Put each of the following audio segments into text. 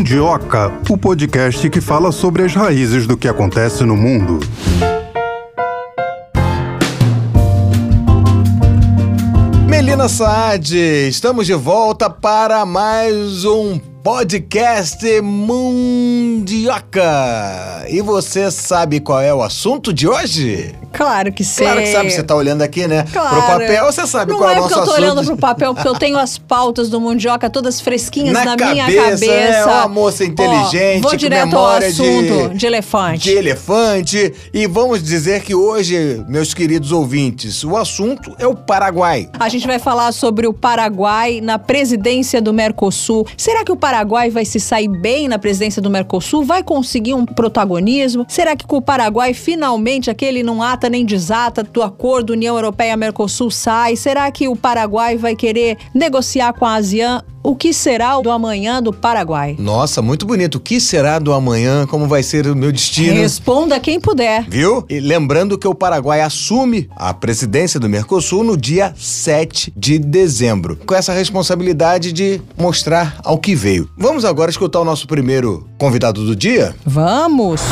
Mundioca, o podcast que fala sobre as raízes do que acontece no mundo. Melina Saad, estamos de volta para mais um podcast Mundioca. E você sabe qual é o assunto de hoje? Claro que sei. Claro que sabe, você tá olhando aqui, né? Claro. Pro papel, você sabe Não qual é, é o nosso porque eu tô assunto. olhando pro papel, porque eu tenho as pautas do Mundioca todas fresquinhas Na na, minha cabeça, cabeça. é uma moça inteligente, Ó, vou direto ao memória de- assunto de, elefante. de elefante. E vamos dizer que hoje, meus queridos ouvintes, o assunto é o Paraguai. A gente vai falar sobre o Paraguai na presidência do Mercosul. Será que o Paraguai vai se sair bem na presidência do Mercosul? Vai conseguir um protagonismo? Será que com o Paraguai finalmente aquele não ata nem desata do acordo União Europeia-Mercosul sai? Será que o Paraguai vai querer negociar com a ASEAN? O que será o do amanhã do Paraguai? Nossa, muito bonito. O que será do amanhã? Como vai ser o meu destino? Responda quem puder. Viu? E lembrando que o Paraguai assume a presidência do Mercosul no dia 7 de dezembro, com essa responsabilidade de mostrar ao que veio. Vamos agora escutar o nosso primeiro convidado do dia? Vamos!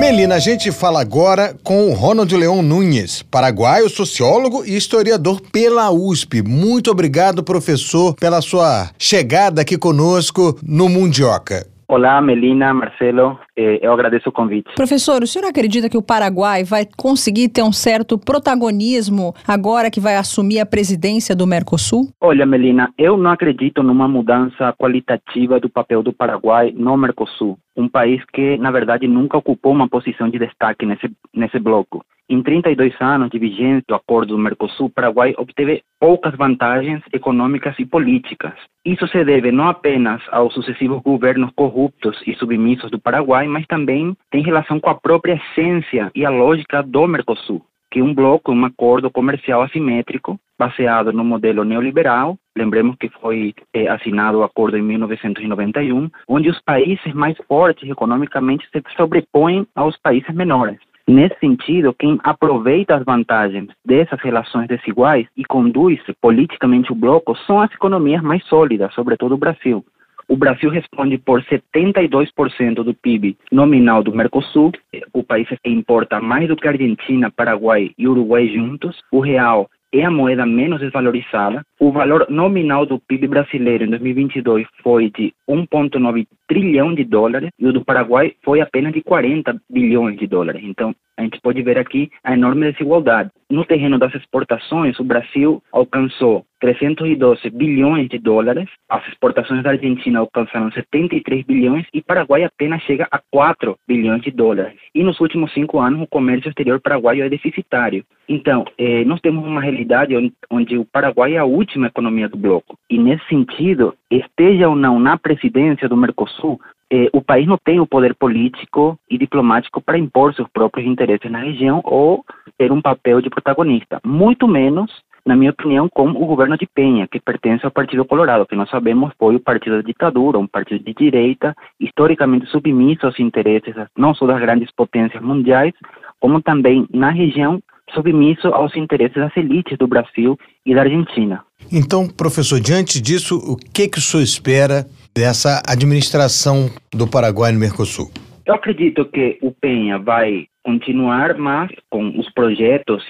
Melina, a gente fala agora com o Ronald Leão Nunes, paraguaio, sociólogo e historiador pela USP. Muito obrigado, professor, pela sua chegada aqui conosco no Mundioca. Olá, Melina, Marcelo, eh, eu agradeço o convite. Professor, o senhor acredita que o Paraguai vai conseguir ter um certo protagonismo agora que vai assumir a presidência do Mercosul? Olha, Melina, eu não acredito numa mudança qualitativa do papel do Paraguai no Mercosul, um país que, na verdade, nunca ocupou uma posição de destaque nesse, nesse bloco. Em 32 anos de vigência do acordo do Mercosul, o Paraguai obteve poucas vantagens econômicas e políticas. Isso se deve não apenas aos sucessivos governos corruptos e submissos do Paraguai, mas também tem relação com a própria essência e a lógica do Mercosul, que é um bloco, um acordo comercial assimétrico baseado no modelo neoliberal. Lembremos que foi eh, assinado o acordo em 1991, onde os países mais fortes economicamente se sobrepõem aos países menores. Nesse sentido, quem aproveita as vantagens dessas relações desiguais e conduz politicamente o bloco são as economias mais sólidas, sobretudo o Brasil. O Brasil responde por 72% do PIB nominal do Mercosul. O país importa mais do que a Argentina, Paraguai e Uruguai juntos. O real é a moeda menos desvalorizada. O valor nominal do PIB brasileiro em 2022 foi de 1,9 trilhão de dólares e o do Paraguai foi apenas de 40 bilhões de dólares. Então, a gente pode ver aqui a enorme desigualdade. No terreno das exportações, o Brasil alcançou 312 bilhões de dólares, as exportações da Argentina alcançaram 73 bilhões e Paraguai apenas chega a 4 bilhões de dólares. E nos últimos cinco anos, o comércio exterior paraguaio é deficitário. Então, eh, nós temos uma realidade onde, onde o Paraguai é a última economia do bloco. E nesse sentido, esteja ou não na presidência do Mercosul, eh, o país não tem o poder político e diplomático para impor seus próprios interesses na região ou ter um papel de protagonista. Muito menos, na minha opinião, com o governo de Penha, que pertence ao Partido Colorado, que nós sabemos foi o partido da ditadura, um partido de direita, historicamente submisso aos interesses não só das grandes potências mundiais, como também na região submisso aos interesses das elites do Brasil e da Argentina. Então, professor, diante disso, o que, que o senhor espera dessa administração do Paraguai no Mercosul? Eu acredito que o Penha vai continuar, mas com os projetos,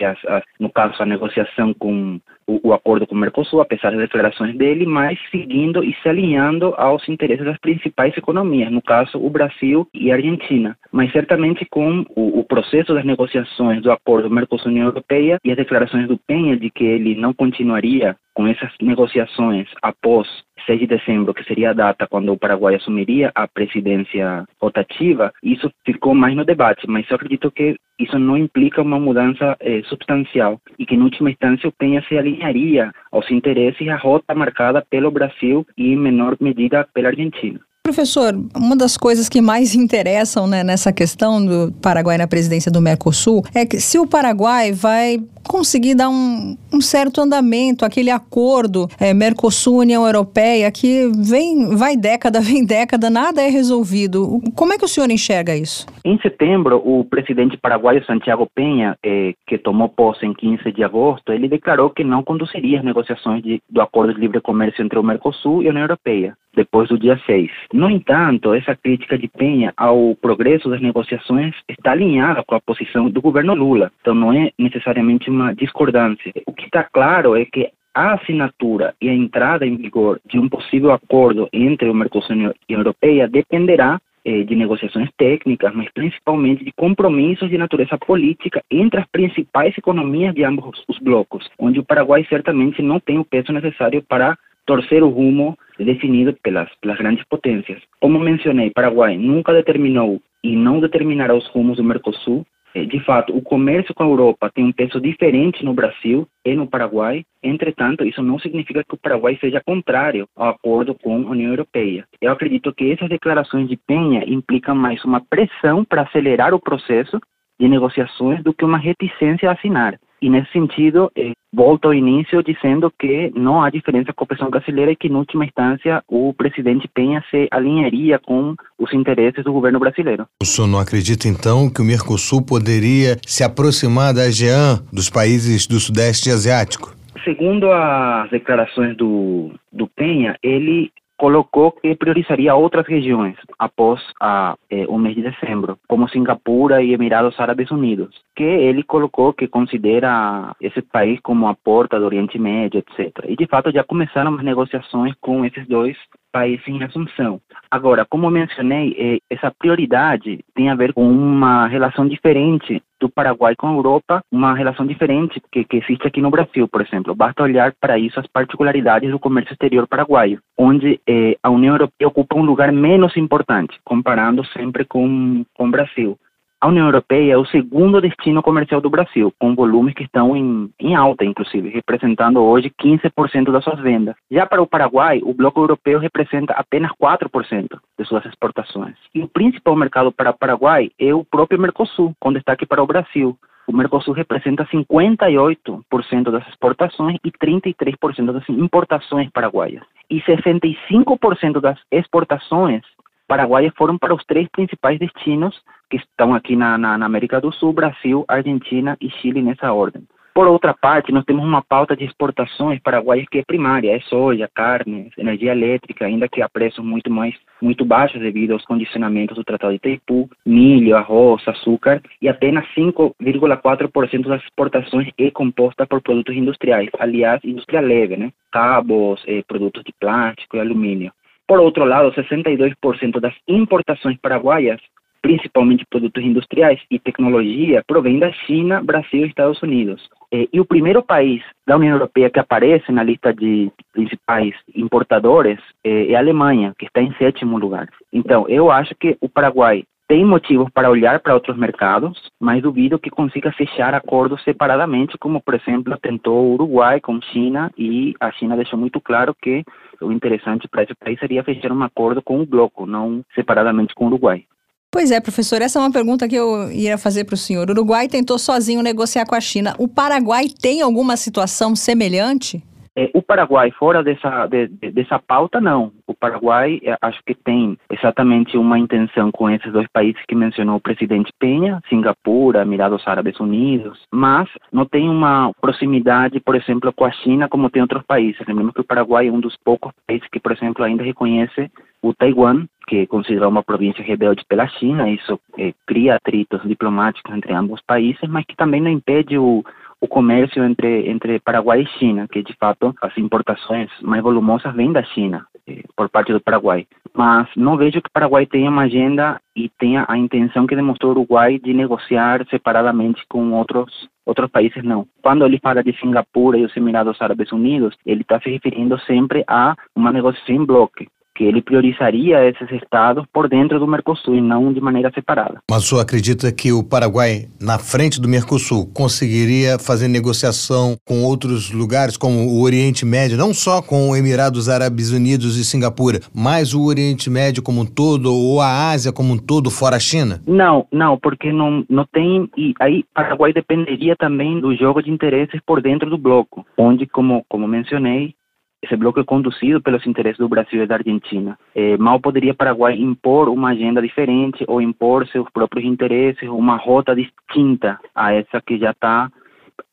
no caso a negociação com o, acordo com o Mercosul, apesar das declarações dele, mas seguindo e se alinhando aos interesses das principais economias, no caso o Brasil e a Argentina. Mas certamente com o processo das negociações do acordo Mercosul-União Europeia e as declarações do Penha de que ele não continuaria com essas negociações após 6 de dezembro, que seria a data quando o Paraguai assumiria a presidência rotativa, isso ficou mais no debate, mas eu acredito que isso não implica uma mudança eh, substancial e que, em última instância, o Penha se alinharia aos interesses e à rota marcada pelo Brasil e, em menor medida, pela Argentina. Professor, uma das coisas que mais interessam né, nessa questão do Paraguai na presidência do Mercosul é que se o Paraguai vai conseguir dar um, um certo andamento, aquele acordo é, Mercosul-União Europeia que vem, vai década, vem década, nada é resolvido. Como é que o senhor enxerga isso? Em setembro, o presidente paraguaio Santiago Penha, eh, que tomou posse em 15 de agosto, ele declarou que não conduziria as negociações de, do acordo de livre comércio entre o Mercosul e a União Europeia. Depois do dia 6. No entanto, essa crítica de Penha ao progresso das negociações está alinhada com a posição do governo Lula, então não é necessariamente uma discordância. O que está claro é que a assinatura e a entrada em vigor de um possível acordo entre o Mercosul e a União Europeia dependerá eh, de negociações técnicas, mas principalmente de compromissos de natureza política entre as principais economias de ambos os blocos, onde o Paraguai certamente não tem o peso necessário para torcer o rumo definido pelas, pelas grandes potências. Como mencionei, Paraguai nunca determinou e não determinará os rumos do Mercosul, é, de fato, o comércio com a Europa tem um peso diferente no Brasil e no Paraguai. Entretanto, isso não significa que o Paraguai seja contrário ao acordo com a União Europeia. Eu acredito que essas declarações de Penha implicam mais uma pressão para acelerar o processo de negociações do que uma reticência a assinar. E nesse sentido, eh, volto ao início dizendo que não há diferença com a oposição brasileira e que, em última instância, o presidente Penha se alinharia com os interesses do governo brasileiro. O senhor não acredita, então, que o Mercosul poderia se aproximar da ASEAN, dos países do Sudeste Asiático? Segundo as declarações do, do Penha, ele colocou que priorizaria outras regiões após a, eh, o mês de dezembro, como Singapura e Emirados Árabes Unidos, que ele colocou que considera esse país como a porta do Oriente Médio, etc. E de fato já começaram as negociações com esses dois país em assunção. Agora, como mencionei, eh, essa prioridade tem a ver com uma relação diferente do Paraguai com a Europa, uma relação diferente que, que existe aqui no Brasil, por exemplo. Basta olhar para isso as particularidades do comércio exterior paraguaio, onde eh, a União Europeia ocupa um lugar menos importante, comparando sempre com, com o Brasil. A União Europeia é o segundo destino comercial do Brasil, com volumes que estão em, em alta, inclusive, representando hoje 15% das suas vendas. Já para o Paraguai, o bloco europeu representa apenas 4% de suas exportações. E o principal mercado para o Paraguai é o próprio Mercosul, com destaque para o Brasil. O Mercosul representa 58% das exportações e 33% das importações paraguaias. E 65% das exportações paraguaias foram para os três principais destinos que estão aqui na, na, na, América do Sul, Brasil, Argentina e Chile nessa ordem. Por outra parte, nós temos uma pauta de exportações paraguaias que é primária, é soja, carne, energia elétrica, ainda que a preços muito mais muito baixos devido aos condicionamentos do Tratado de Itaipu, milho, arroz, açúcar, e apenas 5,4% das exportações é composta por produtos industriais, aliás, indústria leve, né? Cabos, eh, produtos de plástico e alumínio. Por outro lado, 62% das importações paraguaias, principalmente produtos industriais e tecnologia, provém da China, Brasil e Estados Unidos. E o primeiro país da União Europeia que aparece na lista de principais importadores é a Alemanha, que está em sétimo lugar. Então, eu acho que o Paraguai tem motivos para olhar para outros mercados, mas duvido que consiga fechar acordos separadamente, como, por exemplo, tentou o Uruguai com China, e a China deixou muito claro que o interessante para esse país seria fechar um acordo com o bloco, não separadamente com o Uruguai. Pois é, professor, essa é uma pergunta que eu ia fazer para o senhor. O Uruguai tentou sozinho negociar com a China. O Paraguai tem alguma situação semelhante? É, o Paraguai, fora dessa, de, dessa pauta, não. O Paraguai, é, acho que tem exatamente uma intenção com esses dois países que mencionou o presidente Penha, Singapura, Emirados Árabes Unidos, mas não tem uma proximidade, por exemplo, com a China como tem outros países. Lembramos que o Paraguai é um dos poucos países que, por exemplo, ainda reconhece o Taiwan, que é considerado uma província rebelde pela China, isso é, cria atritos diplomáticos entre ambos países, mas que também não impede o, o comércio entre, entre Paraguai e China, que de fato as importações mais volumosas vêm da China, eh, por parte do Paraguai. Mas não vejo que o Paraguai tenha uma agenda e tenha a intenção que demonstrou o Uruguai de negociar separadamente com outros outros países não. Quando ele fala de Singapura e os Emirados Árabes Unidos, ele está se referindo sempre a uma negociação em bloco, que ele priorizaria esses estados por dentro do Mercosul e não de maneira separada. Mas o senhor acredita que o Paraguai, na frente do Mercosul, conseguiria fazer negociação com outros lugares, como o Oriente Médio, não só com Emirados Árabes Unidos e Singapura, mas o Oriente Médio como um todo, ou a Ásia como um todo, fora a China? Não, não, porque não, não tem. E aí, Paraguai dependeria também do jogo de interesses por dentro do bloco, onde, como, como mencionei, esse bloco é conduzido pelos interesses do Brasil e da Argentina. É, mal poderia Paraguai impor uma agenda diferente ou impor seus próprios interesses, uma rota distinta a essa que já está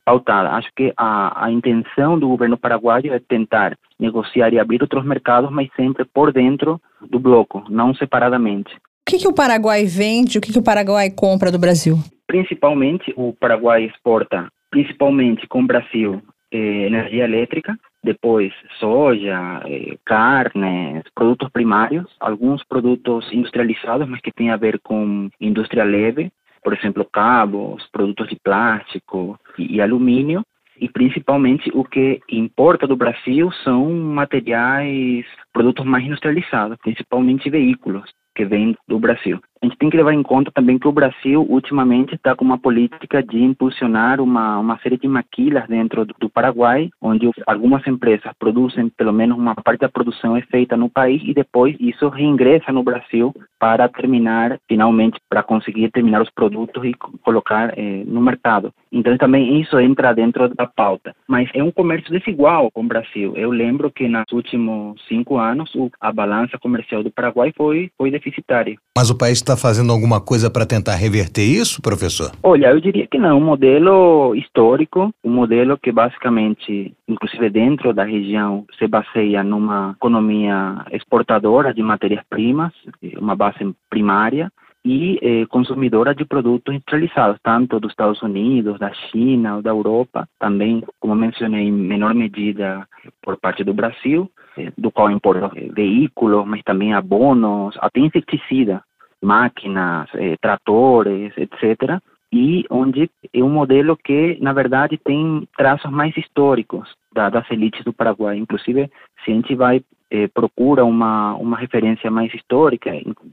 pautada. Acho que a, a intenção do governo paraguaio é tentar negociar e abrir outros mercados, mas sempre por dentro do bloco, não separadamente. O que, que o Paraguai vende, o que, que o Paraguai compra do Brasil? Principalmente, o Paraguai exporta, principalmente com o Brasil, eh, energia elétrica, depois soja, eh, carnes, produtos primários, alguns produtos industrializados, mas que têm a ver com indústria leve, por exemplo, cabos, produtos de plástico e, e alumínio, e principalmente o que importa do Brasil são materiais, produtos mais industrializados, principalmente veículos que vêm do Brasil a gente tem que levar em conta também que o Brasil ultimamente está com uma política de impulsionar uma, uma série de maquilas dentro do, do, Paraguai, onde algumas empresas produzem, pelo menos uma parte da produção é feita no país e depois isso reingressa no Brasil para terminar, finalmente, para conseguir terminar os produtos e colocar eh, no mercado. Então também isso entra dentro da pauta. Mas é um comércio desigual com o Brasil. Eu lembro que nos últimos cinco anos a balança comercial do Paraguai foi, foi deficitária. Mas o país está fazendo alguma coisa para tentar reverter isso, professor? Olha, eu diria que não. Um modelo histórico, um modelo que basicamente, inclusive dentro da região, se baseia numa economia exportadora de matérias-primas, uma base primária, e eh, consumidora de produtos industrializados, tanto dos Estados Unidos, da China, da Europa, também, como mencionei, em menor medida por parte do Brasil, eh, do qual importa veículos, mas também abonos, até inseticida, máquinas, eh, tratores, etc. E onde é um modelo que, na verdade, tem traços mais históricos da, das elites do Paraguai. Inclusive, se a gente vai eh, procura uma uma referência mais histórica,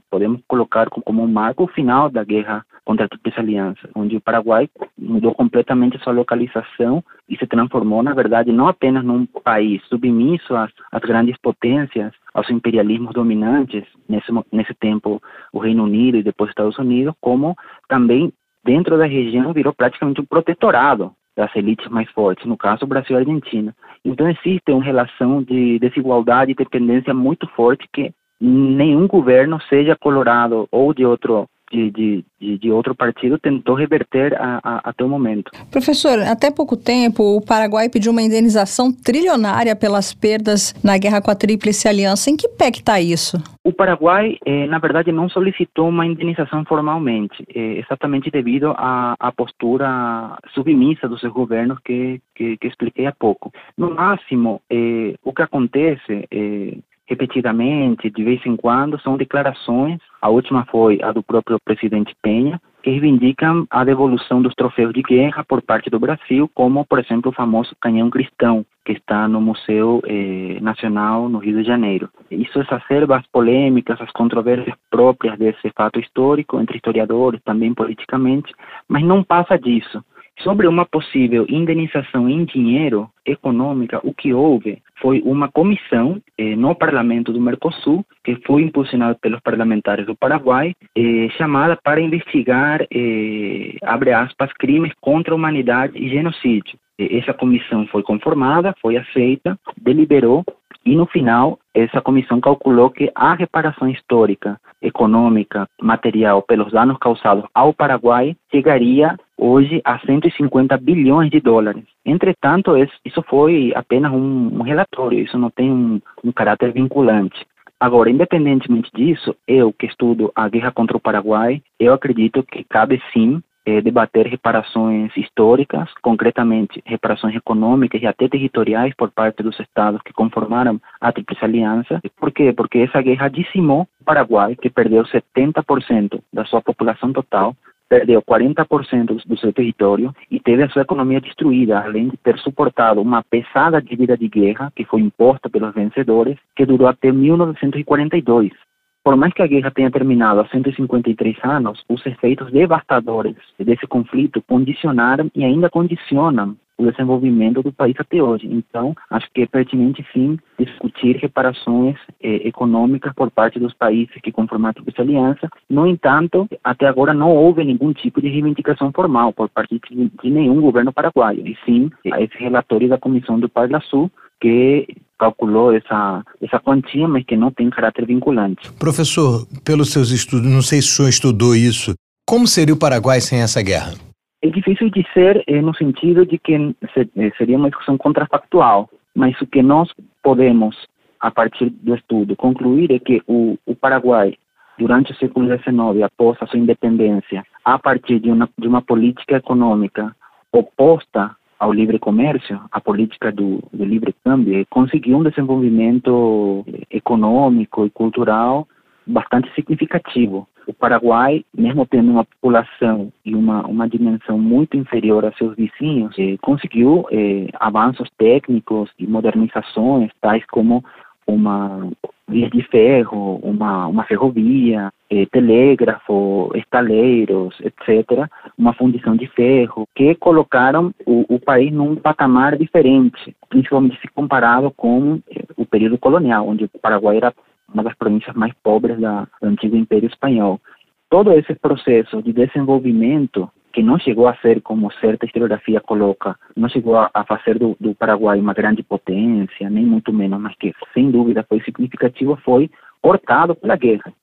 podemos colocar como um marco o final da guerra contra a Tríplice Aliança, onde o Paraguai mudou completamente sua localização e se transformou, na verdade, não apenas num país submisso às, às grandes potências, aos imperialismos dominantes, nesse, nesse tempo o Reino Unido e depois Estados Unidos, como também dentro da região virou praticamente um protetorado das elites mais fortes, no caso Brasil e Argentina. Então existe uma relação de desigualdade e dependência muito forte que nenhum governo, seja colorado ou de outro de, de, de, outro partido tentou reverter a, a, até o momento. Professor, até pouco tempo o Paraguai pediu uma indenização trilionária pelas perdas na guerra com a Tríplice Aliança. Em que pé está isso? O Paraguai, eh, na verdade, não solicitou uma indenização formalmente, eh, exatamente devido à, à, postura submissa dos seus governos que, que, que, expliquei há pouco. No máximo, eh, o que acontece repetidamente, de vez em quando, são declarações. A última foi a do próprio presidente Penha, que reivindicam a devolução dos troféus de guerra por parte do Brasil, como, por exemplo, o famoso canhão cristão, que está no Museu eh, Nacional no Rio de Janeiro. Isso exacerba as polêmicas, as controvérsias próprias desse fato histórico, entre historiadores, também politicamente, mas não passa disso. Sobre uma possível indenização em dinheiro econômica, o que houve foi uma comissão eh, no parlamento do Mercosul, que foi impulsionada pelos parlamentares do Paraguai, eh, chamada para investigar, eh, abre aspas, crimes contra a humanidade e genocídio. Essa comissão foi conformada, foi aceita, deliberou e no final, essa comissão calculou que a reparação histórica, econômica, material pelos danos causados ao Paraguai chegaria hoje a 150 bilhões de dólares. Entretanto, isso foi apenas um, relatório, isso não tem um, um caráter vinculante. Agora, independentemente disso, eu que estudo a guerra contra o Paraguai, eu acredito que cabe sim é, debater reparações históricas, concretamente reparações econômicas e até territoriais por parte dos estados que conformaram a Tríplice Aliança. Por quê? Porque essa guerra dizimou o Paraguai, que perdeu 70% da sua população total, perdeu 40% do seu território e teve a sua economia destruída, além de ter suportado uma pesada dívida de guerra que foi imposta pelos vencedores, que durou até 1942. Por mais que a guerra tenha terminado há 153 anos, os efeitos devastadores desse conflito condicionaram e ainda condicionam o desenvolvimento do país até hoje. Então, acho que é pertinente, sim, discutir reparações eh, econômicas por parte dos países que conformaram essa aliança. No entanto, até agora não houve nenhum tipo de reivindicação formal por parte de, de nenhum governo paraguaio, e sim esse relatório da Comissão do Sul que calculou essa, essa quantia, mas que não tem caráter vinculante. Professor, pelos seus estudos, não sei se o senhor estudou isso, como seria o Paraguai sem essa guerra? É difícil dizer eh, no sentido de que eh, seria uma discussão contrafactual, mas o que nós podemos, a partir do estudo, concluir é que o, o Paraguai, durante o século XIX, após a sua independência, a partir de uma, de uma política econômica oposta ao livre comércio, a política do, do livre câmbio, conseguiu um desenvolvimento econômico e cultural bastante significativo. O Paraguai, mesmo tendo uma população e uma, uma dimensão muito inferior a seus vizinhos, eh, conseguiu eh, avanços técnicos e modernizações, tais como uma via de ferro, uma, uma ferrovia, eh, telégrafo, estaleiros, etc., uma fundição de ferro, que colocaram o, o país num patamar diferente, principalmente se comparado com eh, o período colonial, onde o Paraguai era uma das províncias mais pobres da, do antigo Império Espanhol. Todo esse processo de desenvolvimento que não chegou a ser como certa historiografia coloca, não chegou a, a fazer do, do, Paraguai uma grande potência, nem muito menos, mas que sem dúvida foi significativo, foi cortado pela guerra.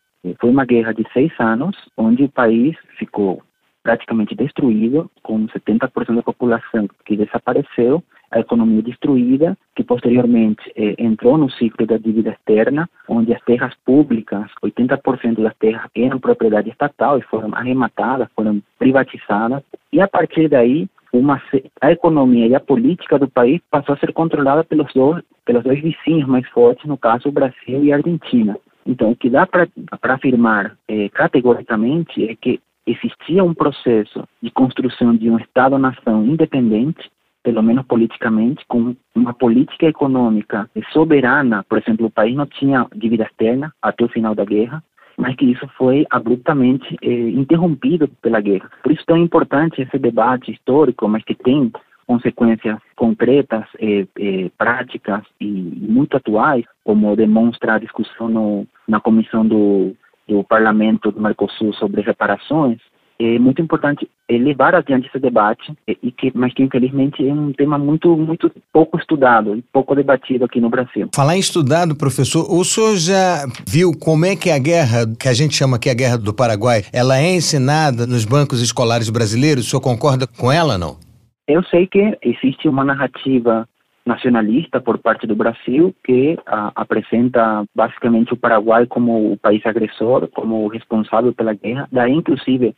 Foi uma guerra de seis anos, onde o país ficou praticamente destruído, com 70% da população que desapareceu, a economia destruída, que posteriormente eh, entrou no ciclo da dívida externa, onde as terras públicas, 80% das terras eram propriedade estatal e foram arrematadas, foram privatizadas, e a partir daí uma, a economia e a política do país passou a ser controlada pelos dois, pelos dois vizinhos mais fortes, no caso o Brasil e a Argentina. Então, o que dá para afirmar eh, categoricamente é que existia um processo de construção de um Estado-nação independente, pelo menos politicamente, com uma política econômica soberana. Por exemplo, o país não tinha dívida externa até o final da guerra, mas que isso foi abruptamente eh, interrompido pela guerra. Por isso tão importante esse debate histórico, mas que tem consequências concretas, eh, eh, práticas e muito atuais, como demonstra a discussão no, na comissão do do Parlamento do Mercosul sobre reparações, é muito importante levar adiante esse debate, e que, mas que infelizmente é um tema muito, muito pouco estudado e pouco debatido aqui no Brasil. Falar em estudado, professor, o senhor já viu como é que a guerra, que a gente chama aqui a guerra do Paraguai, ela é ensinada nos bancos escolares brasileiros? O senhor concorda com ela, não? Eu sei que existe uma narrativa nacionalista por parte do Brasil que a, apresenta basicamente o Paraguai como o país agressor, como o responsável pela guerra. Daí, inclusive,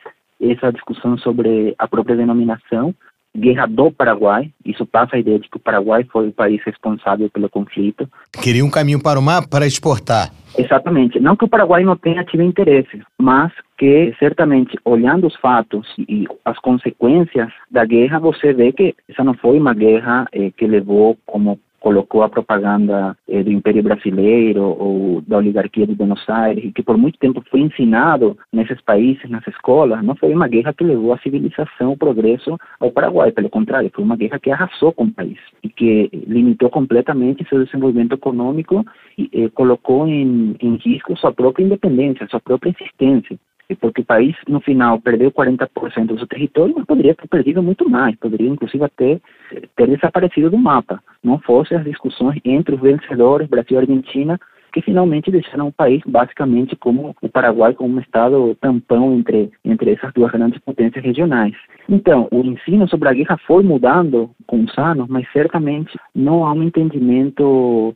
essa discussão sobre a própria denominação, guerra do Paraguai. Isso passa a ideia de que o Paraguai foi o país responsável pelo conflito. Queria um caminho para o mar para exportar. Exatamente. Não que o Paraguai não tenha tido interesse, mas que certamente, olhando os fatos e as consequências da guerra, você vê que essa não foi uma guerra eh, que levou como colocou a propaganda eh, do Império Brasileiro ou da oligarquia de Buenos Aires, que por muito tempo foi ensinado nesses países, nas escolas, não foi uma guerra que levou a civilização, o progresso ao Paraguai, pelo contrário, foi uma guerra que arrasou com o país e que limitou completamente seu desenvolvimento econômico e eh, colocou em, em risco sua própria independência, sua própria existência porque o país, no final, perdeu 40% do seu território, mas poderia ter perdido muito mais, poderia inclusive até ter desaparecido do mapa, não fossem as discussões entre os vencedores, Brasil e Argentina, que finalmente deixaram o país basicamente como o Paraguai como um estado tampão entre, entre essas duas grandes potências regionais. Então, o ensino sobre a guerra foi mudando com os anos, mas certamente não há um entendimento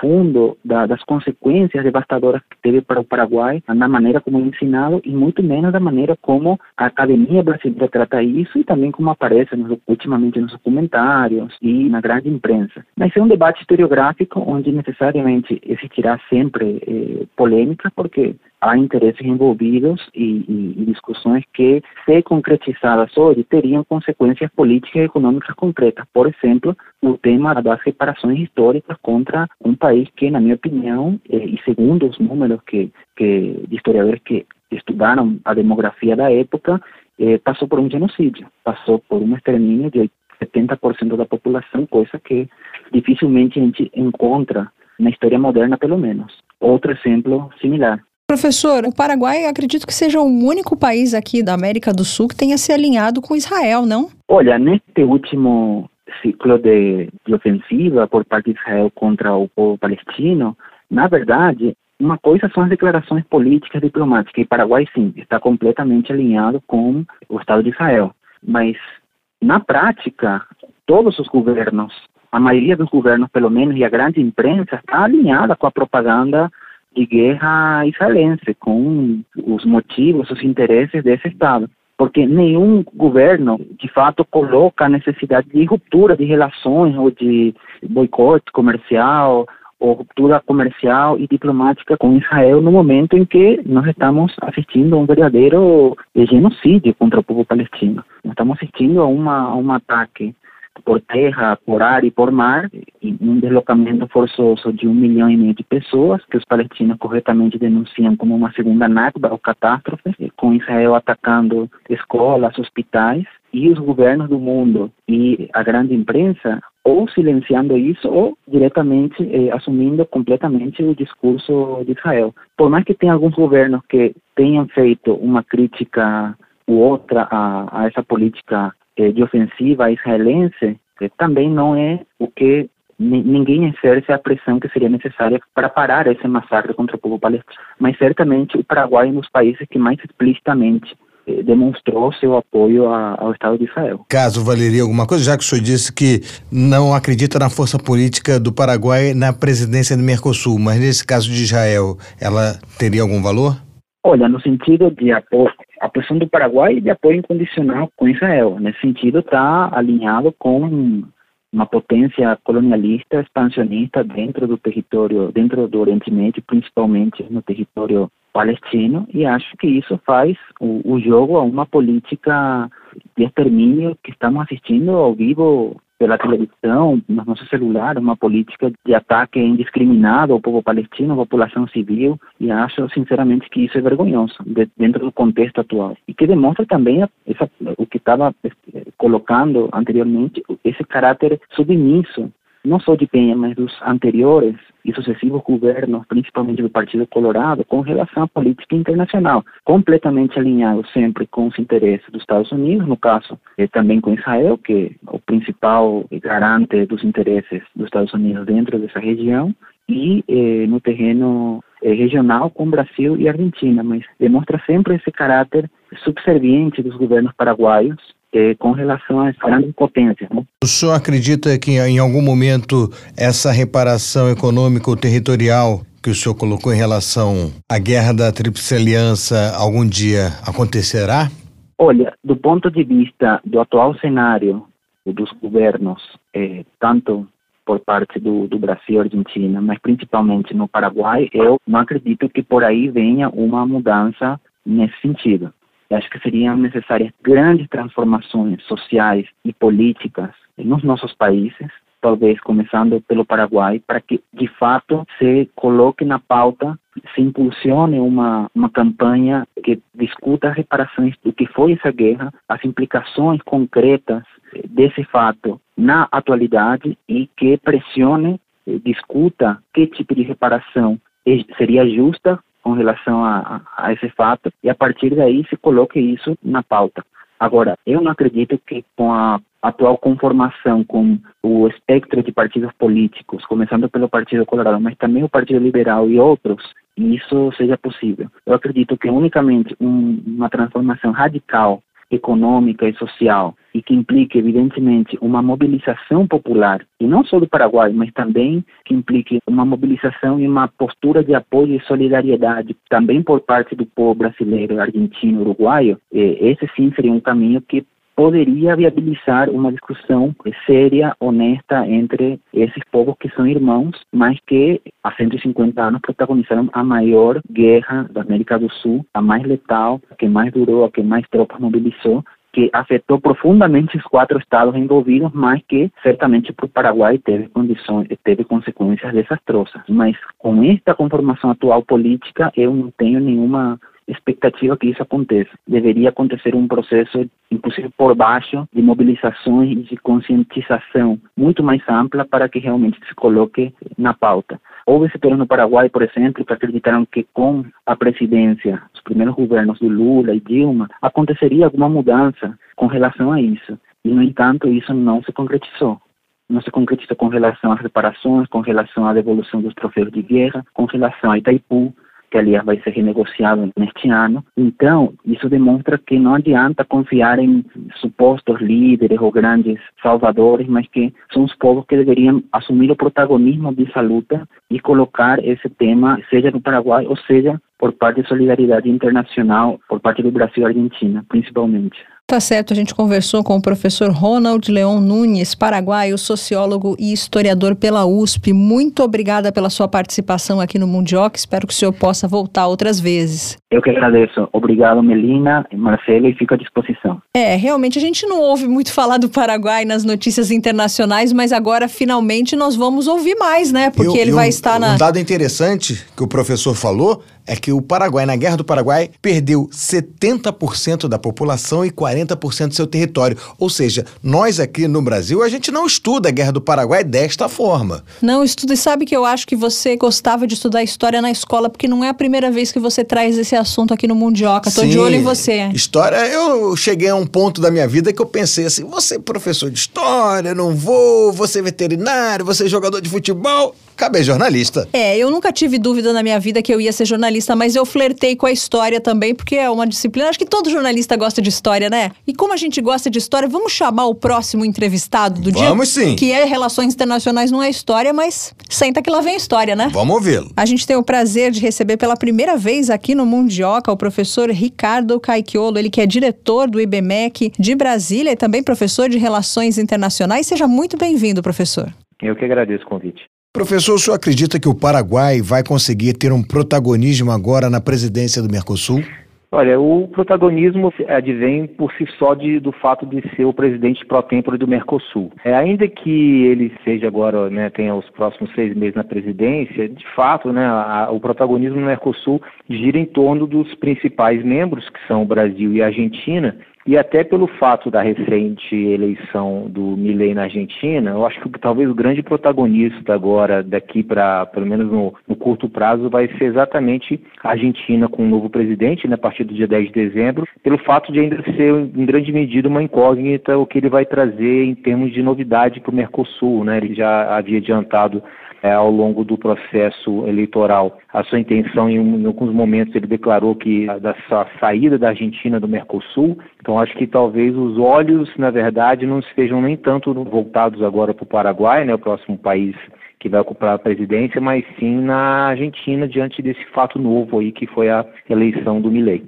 profundo da, das consequências devastadoras que teve para o Paraguai na maneira como é ensinado e muito menos da maneira como a academia brasileira trata isso e também como aparece nos, ultimamente nos documentários e na grande imprensa. Mas é um debate historiográfico onde necessariamente existirá sempre eh, polêmica, porque há interesses envolvidos e, e, e, discussões que, se concretizadas hoje, teriam consequências políticas e econômicas concretas. Por exemplo, o tema das reparações históricas contra um país que, na minha opinião, eh, e segundo os números que, que de historiadores que estudaram a demografia da época, eh, passou por um genocídio, passou por um extermínio de 70% da população, coisa que dificilmente a gente encontra na história moderna, pelo menos. Outro exemplo similar. Professor, o Paraguai acredito que seja o único país aqui da América do Sul que tenha se alinhado com Israel, não? Olha, neste último ciclo de, de ofensiva por parte de Israel contra o povo palestino, na verdade, uma coisa são as declarações políticas diplomáticas, e Paraguai, sim, está completamente alinhado com o Estado de Israel. mas na prática, todos os governos, a maioria dos governos, pelo menos, e a grande imprensa está alinhada com a propaganda de guerra israelense, com os motivos, os interesses desse Estado porque nenhum governo, de fato, coloca a necessidade de ruptura de relações ou de boicote comercial ou ruptura comercial e diplomática com Israel no momento em que nós estamos assistindo a um verdadeiro genocídio contra o povo palestino. Nós estamos assistindo a, uma, a um ataque por terra, por ar e por mar, e um deslocamento forçoso de um milhão e meio de pessoas, que os palestinos corretamente denunciam como uma segunda Nakba, ou catástrofe, com Israel atacando escolas, hospitais, e os governos do mundo e a grande imprensa ou silenciando isso ou diretamente eh, assumindo completamente o discurso de Israel. Por mais que tenha alguns governos que tenham feito uma crítica ou outra a, a essa política de ofensiva israelense, também não é o que ninguém exerce a pressão que seria necessária para parar esse massacre contra o povo palestino. Mas certamente o Paraguai é um dos países que mais explicitamente eh, demonstrou seu apoio ao Estado de Israel. Caso valeria alguma coisa, já que o senhor disse que não acredita na força política do Paraguai na presidência do Mercosul, mas nesse caso de Israel, ela teria algum valor? Olha, no sentido de apoio, a posição do Paraguai de apoio incondicional com Israel. Nesse sentido, está alinhado com uma potência colonialista, expansionista dentro do território, dentro do Oriente Médio, principalmente no território palestino, e acho que isso faz o, o jogo a uma política de extermínio que estamos assistindo ao vivo pela televisão, no nosso celular, uma política de ataque indiscriminado ao povo palestino, à população civil, e acho sinceramente que isso é vergonhoso de, dentro do contexto atual. E que demonstra também essa, o que estava eh, colocando anteriormente, esse caráter submisso não só de Penha, mas dos anteriores e sucessivos governos, principalmente do Partido Colorado, com relação à política internacional, completamente alinhado sempre com os interesses dos Estados Unidos, no caso eh, também com Israel, que é o principal garante dos interesses dos Estados Unidos dentro dessa região, e eh, no terreno eh, regional com Brasil e Argentina, mas demonstra sempre esse caráter subserviente dos governos paraguaios é, com relação às grandes potências. Né? O senhor acredita que em algum momento essa reparação econômica ou territorial que o senhor colocou em relação à guerra da Tríplice Aliança algum dia acontecerá? Olha, do ponto de vista do atual cenário dos governos, é, tanto por parte do, do Brasil e Argentina, mas principalmente no Paraguai, eu não acredito que por aí venha uma mudança nesse sentido. Eu acho que seriam necessárias grandes transformações sociais e políticas nos nossos países, talvez começando pelo Paraguai, para que de fato se coloque na pauta, se impulsione uma, uma campanha que discuta as reparações do que foi essa guerra, as implicações concretas desse fato na atualidade e que pressione, discuta que tipo de reparação seria justa com relação a, a, esse fato e a partir daí se coloque isso na pauta. Agora, eu não acredito que com a atual conformação com o espectro de partidos políticos, começando pelo Partido Colorado, mas também o Partido Liberal e outros, isso seja possível. Eu acredito que unicamente um, uma transformação radical econômica e social e que implique, evidentemente, uma mobilização popular, e não só do Paraguai, mas também que implique uma mobilização e uma postura de apoio e solidariedade também por parte do povo brasileiro, argentino, uruguaio, eh, esse sim seria um caminho que poderia viabilizar uma discussão séria, honesta entre esses povos que são irmãos, mas que há 150 anos protagonizaram a maior guerra da América do Sul, a mais letal, a que mais durou, a que mais tropas mobilizou, que afetou profundamente os quatro estados envolvidos, mas que certamente para o Paraguai teve condições, teve consequências desastrosas. Mas com esta conformação atual política, eu não tenho nenhuma expectativa que isso aconteça. Deveria acontecer um processo, inclusive por baixo, de mobilizações e de conscientização muito mais ampla para que realmente se coloque na pauta. Houve setores no Paraguai, por exemplo, que acreditaram que com a presidência, os primeiros governos do Lula e Dilma, aconteceria alguma mudança com relação a isso. E, no entanto, isso não se concretizou não se concretizou com relação às reparações, com relação à devolução dos troféus de guerra, com relação a Itaipu, que aliás vai ser renegociado neste ano. Então, isso demonstra que não adianta confiar em supostos líderes ou grandes salvadores, mas que são os povos que deveriam assumir o protagonismo dessa luta e colocar esse tema, seja no Paraguai ou seja por parte de solidariedade internacional, por parte do Brasil e Argentina, principalmente. Tá certo, a gente conversou com o professor Ronald Leon Nunes, paraguaio, sociólogo e historiador pela USP. Muito obrigada pela sua participação aqui no Mundioc. Espero que o senhor possa voltar outras vezes. Eu que agradeço. Obrigado, Melina, Marcela, e fico à disposição. É, realmente a gente não ouve muito falar do Paraguai nas notícias internacionais, mas agora finalmente nós vamos ouvir mais, né? Porque eu, ele eu, vai estar na. Um dado interessante que o professor falou é que o Paraguai, na Guerra do Paraguai, perdeu 70% da população e 40% do seu território. Ou seja, nós aqui no Brasil, a gente não estuda a Guerra do Paraguai desta forma. Não estuda. E sabe que eu acho que você gostava de estudar história na escola, porque não é a primeira vez que você traz esse assunto aqui no Mundioca. Tô Sim, de olho em você. História, eu cheguei a um ponto da minha vida que eu pensei assim: você é professor de história, não vou, você é veterinário, você é jogador de futebol. Acabei jornalista. É, eu nunca tive dúvida na minha vida que eu ia ser jornalista, mas eu flertei com a história também, porque é uma disciplina. Acho que todo jornalista gosta de história, né? E como a gente gosta de história, vamos chamar o próximo entrevistado do dia? Vamos sim. Que é Relações Internacionais, não é história, mas senta que lá vem a história, né? Vamos ouvi-lo. A gente tem o prazer de receber pela primeira vez aqui no Mundioca o professor Ricardo Caiquiolo, ele que é diretor do IBMEC de Brasília e também professor de Relações Internacionais. Seja muito bem-vindo, professor. Eu que agradeço o convite. Professor, o senhor acredita que o Paraguai vai conseguir ter um protagonismo agora na presidência do Mercosul? Olha, o protagonismo advém por si só de, do fato de ser o presidente pró tempore do Mercosul. É, ainda que ele seja agora, né, tenha os próximos seis meses na presidência, de fato, né, a, o protagonismo no Mercosul gira em torno dos principais membros, que são o Brasil e a Argentina, e até pelo fato da recente eleição do Milley na Argentina, eu acho que talvez o grande protagonista agora, daqui para, pelo menos no, no, curto prazo, vai ser exatamente a Argentina com o um novo presidente, né, a partir do dia 10 de dezembro, pelo fato de ainda ser, em grande medida, uma incógnita o que ele vai trazer em termos de novidade para o Mercosul. Né? Ele já havia adiantado é, ao longo do processo eleitoral. A sua intenção, em, em, alguns momentos, ele declarou que da sua saída da Argentina do Mercosul. Então, acho que talvez os olhos, na verdade, não estejam nem tanto voltados agora para o Paraguai, né, o próximo país que vai ocupar a presidência, mas sim na Argentina, diante desse fato novo aí que foi a eleição do Milei.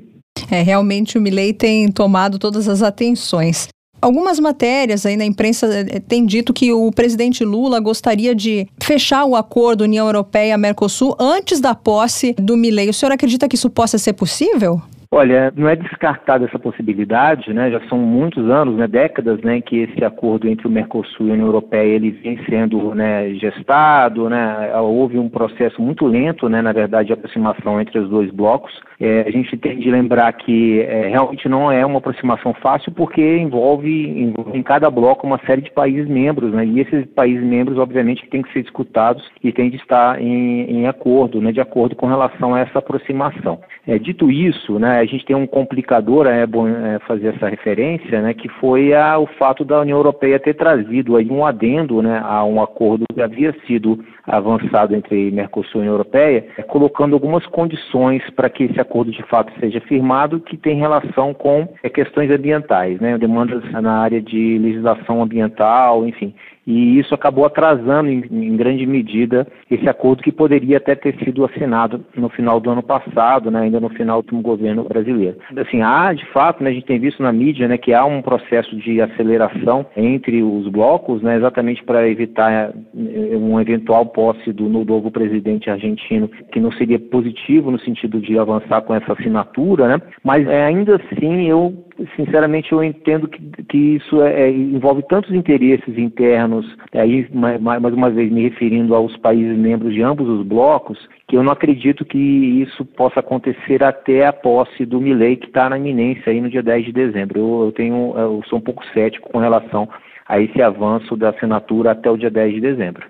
É, realmente o Milei tem tomado todas as atenções. Algumas matérias aí na imprensa eh, têm dito que o presidente Lula gostaria de fechar o acordo União Europeia-Mercosul antes da posse do Milei. O senhor acredita que isso possa ser possível? Olha, não é descartada essa possibilidade, né? Já são muitos anos, né, décadas, né, que esse acordo entre o Mercosul e a União Europeia ele vem sendo, né, gestado, né? Houve um processo muito lento, né, na verdade, de aproximação entre os dois blocos. É, a gente tem de lembrar que é, realmente não é uma aproximação fácil porque envolve, envolve, em cada bloco uma série de países membros, né? E esses países membros, obviamente, têm que ser discutados e têm de estar em, em acordo, né, de acordo com relação a essa aproximação. É, dito isso, né, a gente tem um complicador, é bom é, fazer essa referência, né, que foi a, o fato da União Europeia ter trazido aí um adendo né, a um acordo que havia sido avançado entre Mercosul e União Europeia, é, colocando algumas condições para que esse acordo de fato seja firmado, que tem relação com é, questões ambientais, né, demandas na área de legislação ambiental, enfim e isso acabou atrasando em, em, grande medida esse acordo que poderia até ter sido assinado no final do ano passado, né, ainda no final do último governo brasileiro. Assim, há de fato, né, a gente tem visto na mídia, né, que há um processo de aceleração entre os blocos, né, exatamente para evitar eh, um eventual posse do novo presidente argentino, que não seria positivo no sentido de avançar com essa assinatura, né, mas é, ainda assim eu sinceramente eu entendo que, que isso é, é, envolve tantos interesses internos, aí mais, mais uma vez me referindo aos países membros de ambos os blocos, que eu não acredito que isso possa acontecer até a posse do Milley, que está na iminência aí no dia 10 de dezembro. Eu, eu, tenho, eu sou um pouco cético com relação a esse avanço da assinatura até o dia 10 de dezembro.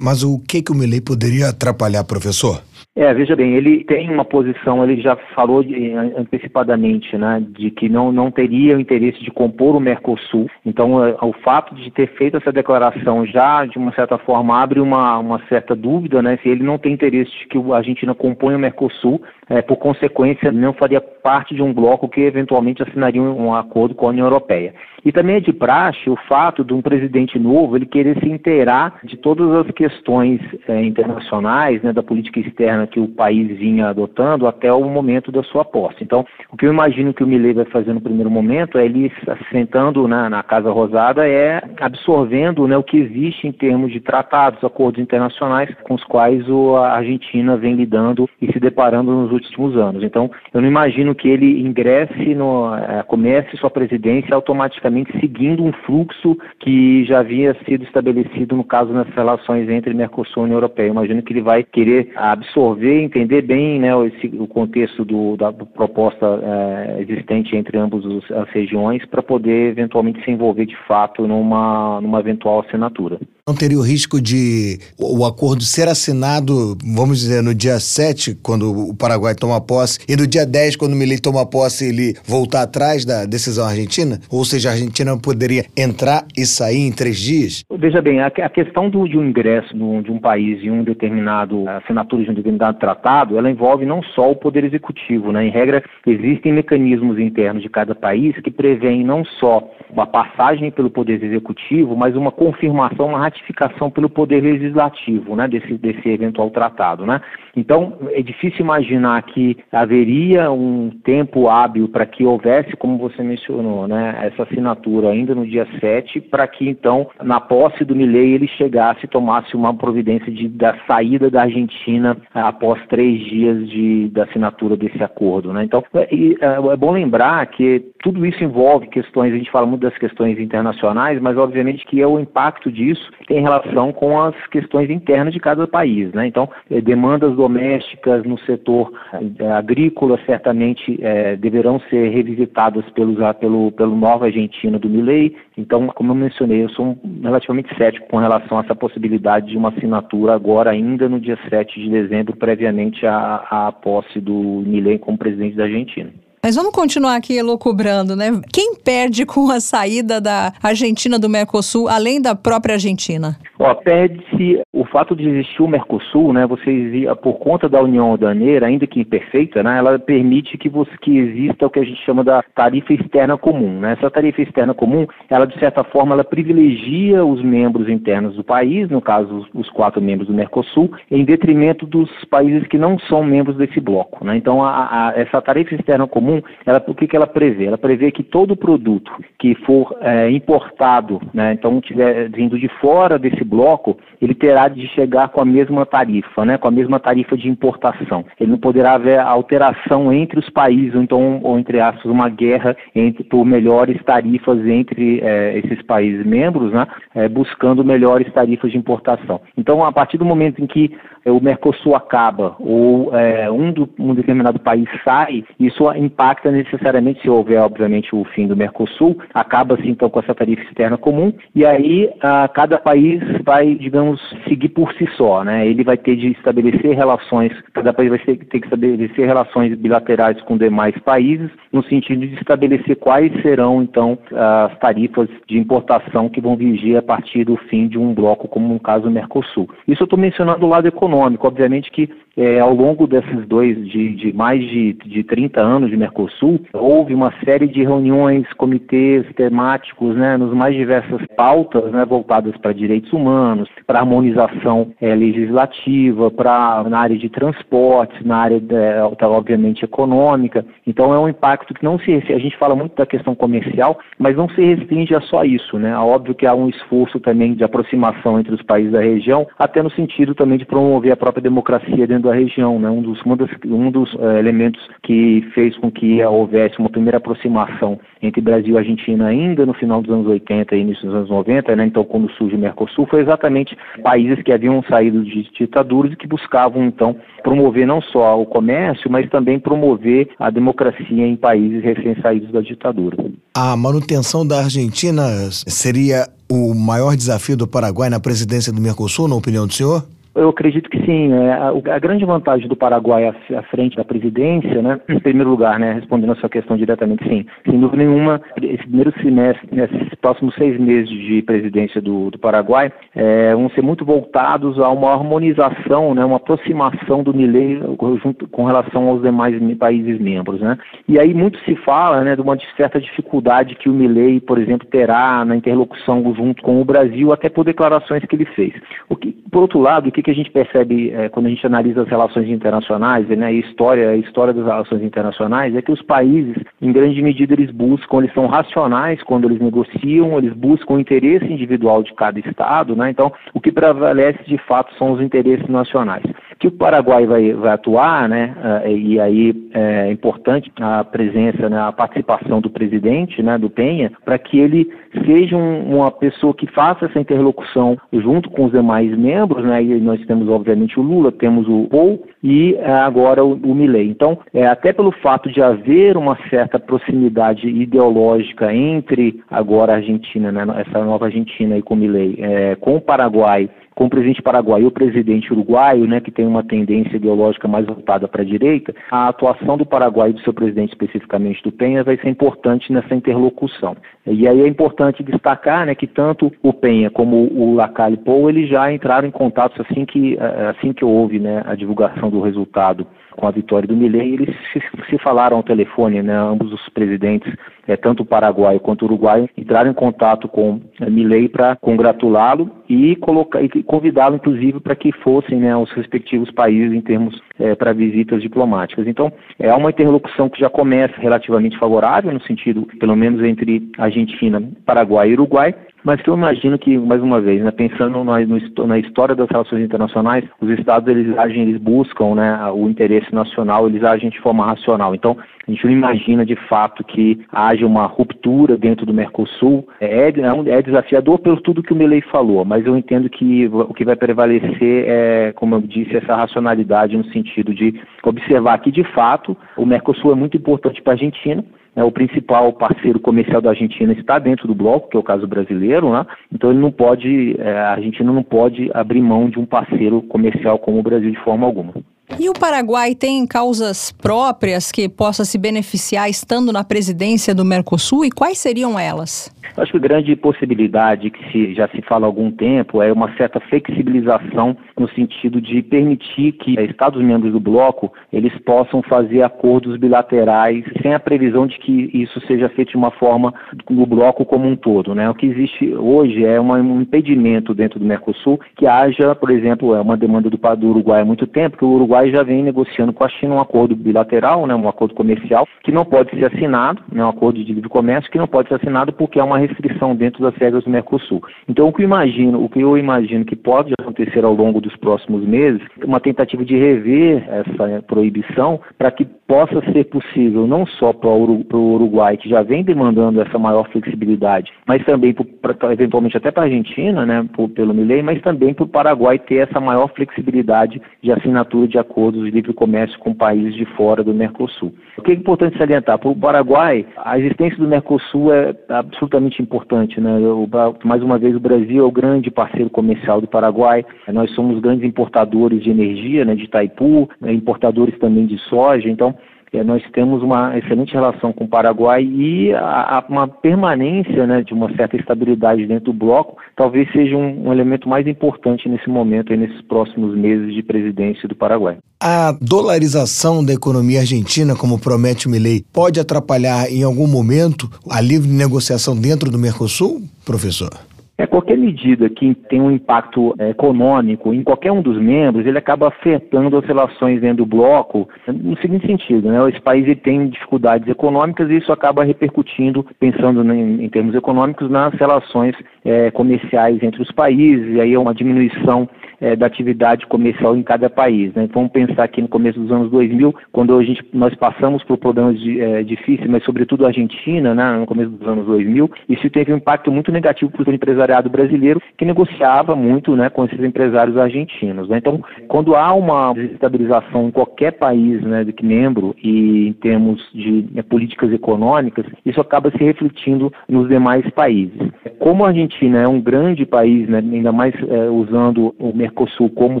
Mas o que, que o Milley poderia atrapalhar, professor? É, veja bem, ele tem uma posição, ele já falou de, antecipadamente, né, de que não, não teria o interesse de compor o Mercosul. Então, é, o fato de ter feito essa declaração já, de uma certa forma, abre uma, uma certa dúvida, né, se ele não tem interesse de que a Argentina componha o Mercosul, é, por consequência, não faria parte de um bloco que eventualmente assinaria um, um acordo com a União Europeia. E também é de praxe o fato de um presidente novo ele querer se inteirar de todas as questões é, internacionais, né, da política externa que o país vinha adotando até o momento da sua posse. Então, o que eu imagino que o Milley vai fazer no primeiro momento é ele sentando né, na Casa Rosada, é absorvendo né, o que existe em termos de tratados, acordos internacionais com os quais a Argentina vem lidando e se deparando nos últimos anos. Então, eu não imagino que ele ingresse, no, é, comece sua presidência automaticamente seguindo um fluxo que já havia sido estabelecido no caso nas relações entre Mercosul e União Europeia. Eu imagino que ele vai querer absorver, entender bem né, esse, o contexto do, da proposta é, existente entre ambas as regiões para poder eventualmente se envolver de fato numa, numa eventual assinatura. Não teria o risco de o acordo ser assinado, vamos dizer, no dia 7, quando o Paraguai toma posse, e no dia 10, quando o Milei toma posse, ele voltar atrás da decisão argentina? Ou seja, a Argentina poderia entrar e sair em três dias? Veja bem, a, questão do, de um ingresso de um país em um determinado, assinatura de um determinado tratado, ela envolve não só o poder executivo, né? Em regra, existem mecanismos internos de cada país que prevêem não só uma passagem pelo poder executivo, mas uma confirmação, uma ratificação pelo poder legislativo, né, desse, desse eventual tratado, né. Então, é difícil imaginar que haveria um tempo hábil para que houvesse, como você mencionou, né, essa assinatura ainda no dia 7, para que então, na posse do Milei, ele chegasse e tomasse uma providência de, da saída da Argentina após três dias de, da assinatura desse acordo, né. Então, é, é bom lembrar que tudo isso envolve questões, a gente fala muito das questões internacionais, mas obviamente que é o impacto disso tem relação com as questões internas de cada país. Né? Então, eh, demandas domésticas no setor eh, agrícola certamente eh, deverão ser revisitadas pelos, pelo, pelo Nova Argentina do Milei. Então, como eu mencionei, eu sou relativamente cético com relação a essa possibilidade de uma assinatura agora, ainda no dia 7 de dezembro, previamente à, à posse do Milei como presidente da Argentina. Mas vamos continuar aqui elucubrando, né? Quem perde com a saída da Argentina do Mercosul, além da própria Argentina? Ó, perde-se o fato de existir o Mercosul, né? Você por conta da União Aduaneira, ainda que imperfeita, né? Ela permite que você que exista o que a gente chama da tarifa externa comum, né? Essa tarifa externa comum, ela de certa forma ela privilegia os membros internos do país, no caso os, os quatro membros do Mercosul, em detrimento dos países que não são membros desse bloco, né? Então a, a, essa tarifa externa comum, ela o que que ela prevê? Ela prevê que todo produto que for é, importado, né? Então tiver vindo de fora desse bloco, ele terá de chegar com a mesma tarifa, né, com a mesma tarifa de importação. Ele não poderá haver alteração entre os países, ou então, ou entre aspas, uma guerra entre, por melhores tarifas entre é, esses países membros, né, é, buscando melhores tarifas de importação. Então, a partir do momento em que o Mercosul acaba ou é, um, do, um determinado país sai, isso impacta necessariamente, se houver, obviamente, o fim do Mercosul, acaba-se então com essa tarifa externa comum, e aí a, cada país vai, digamos, seguir por si só, né? Ele vai ter de estabelecer relações, cada país vai ter, ter que estabelecer relações bilaterais com demais países, no sentido de estabelecer quais serão, então, as tarifas de importação que vão vigir a partir do fim de um bloco, como no caso do Mercosul. Isso eu estou mencionando o lado econômico, obviamente que é, ao longo desses dois, de, de mais de, de 30 anos de Mercosul, houve uma série de reuniões, comitês temáticos, né, nos mais diversas pautas, né, voltadas para direitos humanos, para harmonização é, legislativa, para na área de transportes, na área, é, obviamente, econômica. Então, é um impacto que não se, a gente fala muito da questão comercial, mas não se restringe a só isso, né? Óbvio que há um esforço também de aproximação entre os países da região, até no sentido também de promover a própria democracia dentro da região, né? Um dos, um dos uh, elementos que fez com que houvesse uma primeira aproximação entre Brasil e Argentina ainda no final dos anos 80 e início dos anos 90, né? Então, quando surge o Mercosul, foi exatamente países que haviam saído de ditaduras e que buscavam, então, promover não só o comércio, mas também promover a democracia em países recém-saídos da ditadura. A manutenção da Argentina seria o maior desafio do Paraguai na presidência do Mercosul, na opinião do senhor? Eu acredito que sim. É, a, grande vantagem do Paraguai à, frente da presidência, né, em primeiro lugar, né, respondendo a sua questão diretamente, sim. Sem dúvida nenhuma, esse primeiro semestre, nesses próximos seis meses de presidência do, do Paraguai, é, vão ser muito voltados a uma harmonização, né, uma aproximação do Milei junto com relação aos demais países membros. Né. E aí muito se fala né, de uma certa dificuldade que o Milei, por exemplo, terá na interlocução junto com o Brasil, até por declarações que ele fez. O que, por outro lado, o que que a gente percebe é, quando a gente analisa as relações internacionais, né, a história, a história das relações internacionais, é que os países, em grande medida, eles buscam, eles são racionais quando eles negociam, eles buscam o interesse individual de cada estado, né? Então, o que prevalece de fato são os interesses nacionais que o Paraguai vai, vai atuar, né, uh, e aí é importante a presença, né, a participação do presidente, né, do Penha, para que ele seja um, uma pessoa que faça essa interlocução junto com os demais membros, né, e nós temos obviamente o Lula, temos o Paul e uh, agora o, o Milley. Então, é, até pelo fato de haver uma certa proximidade ideológica entre agora a Argentina, né, essa nova Argentina aí com o Milley, é, com o Paraguai com o presidente paraguaio e o presidente uruguaio, né, que tem uma tendência ideológica mais voltada para a direita, a atuação do Paraguai e do seu presidente, especificamente do Penha, vai ser importante nessa interlocução. E aí é importante destacar né, que tanto o Penha como o Lacalle Pou, eles já entraram em contato assim que, assim que houve né, a divulgação do resultado com a vitória do Milei, eles se, se, falaram ao telefone, né, ambos os presidentes, é, tanto o paraguaio quanto o uruguaio, entraram em contato com é, Milei para congratulá-lo e, colocar, e convidá-lo, inclusive, para que fossem né, os respectivos países em termos é, para visitas diplomáticas. Então, é uma interlocução que já começa relativamente favorável, no sentido, pelo menos, entre Argentina, Paraguai e Uruguai, mas que eu imagino que, mais uma vez, né, pensando na, no, na história das relações internacionais, os estados eles agem, eles buscam né, o interesse nacional, eles agem de forma racional. Então, a gente não imagina de fato que haja uma ruptura dentro do Mercosul. É, é, é desafiador pelo tudo que o Milley falou, mas eu entendo que o que vai prevalecer é, como eu disse, essa racionalidade no sentido de observar que, de fato, o Mercosul é muito importante para a Argentina é, o principal parceiro comercial da Argentina está dentro do bloco, que é o caso brasileiro, né? então ele não pode, é, a Argentina não pode abrir mão de um parceiro comercial como o Brasil de forma alguma. E o Paraguai tem causas próprias que possa se beneficiar estando na presidência do Mercosul e quais seriam elas? Acho que a grande possibilidade que se, já se fala há algum tempo é uma certa flexibilização no sentido de permitir que Estados membros do bloco eles possam fazer acordos bilaterais sem a previsão de que isso seja feito de uma forma no bloco como um todo. Né? O que existe hoje é um impedimento dentro do Mercosul que haja, por exemplo, é uma demanda do, do Uruguai há muito tempo, que o Uruguai já vem negociando com a China um acordo bilateral, né, um acordo comercial, que não pode ser assinado, né, um acordo de livre comércio que não pode ser assinado porque é uma restrição dentro das regras do Mercosul. Então, o que eu imagino, o que eu imagino que pode acontecer ao longo dos próximos meses, uma tentativa de rever essa proibição para que possa ser possível não só para o Uruguai, que já vem demandando essa maior flexibilidade, mas também, pra, eventualmente até para a Argentina, né, pelo Milei, mas também para o Paraguai ter essa maior flexibilidade de assinatura de acordos de livre comércio com países de fora do Mercosul. O que é importante salientar? Para o Paraguai, a existência do Mercosul é absolutamente importante. Né? Eu, mais uma vez, o Brasil é o grande parceiro comercial do Paraguai. Nós somos grandes importadores de energia, né, de Itaipu, né, importadores também de soja. Então, nós temos uma excelente relação com o Paraguai e a, a, uma permanência né, de uma certa estabilidade dentro do bloco talvez seja um, um elemento mais importante nesse momento, e nesses próximos meses de presidência do Paraguai. A dolarização da economia argentina, como promete o Milei, pode atrapalhar em algum momento a livre negociação dentro do Mercosul, professor? É, qualquer medida que tem um impacto é, econômico em qualquer um dos membros, ele acaba afetando as relações dentro do bloco no seguinte sentido, né? Esse país tem dificuldades econômicas e isso acaba repercutindo, pensando em, em termos econômicos, nas relações é, comerciais entre os países, e aí é uma diminuição é, da atividade comercial em cada país. Né? Vamos pensar aqui no começo dos anos 2000, quando a gente, nós passamos por problemas de, é, difíceis, mas sobretudo a Argentina, né, no começo dos anos 2000, isso teve um impacto muito negativo para o empresariado empresariado brasileiro que negociava muito né, com esses empresários argentinos. Né? Então, quando há uma desestabilização em qualquer país né, que membro e em termos de né, políticas econômicas, isso acaba se refletindo nos demais países. Como a Argentina é um grande país, né, ainda mais é, usando o Mercosul como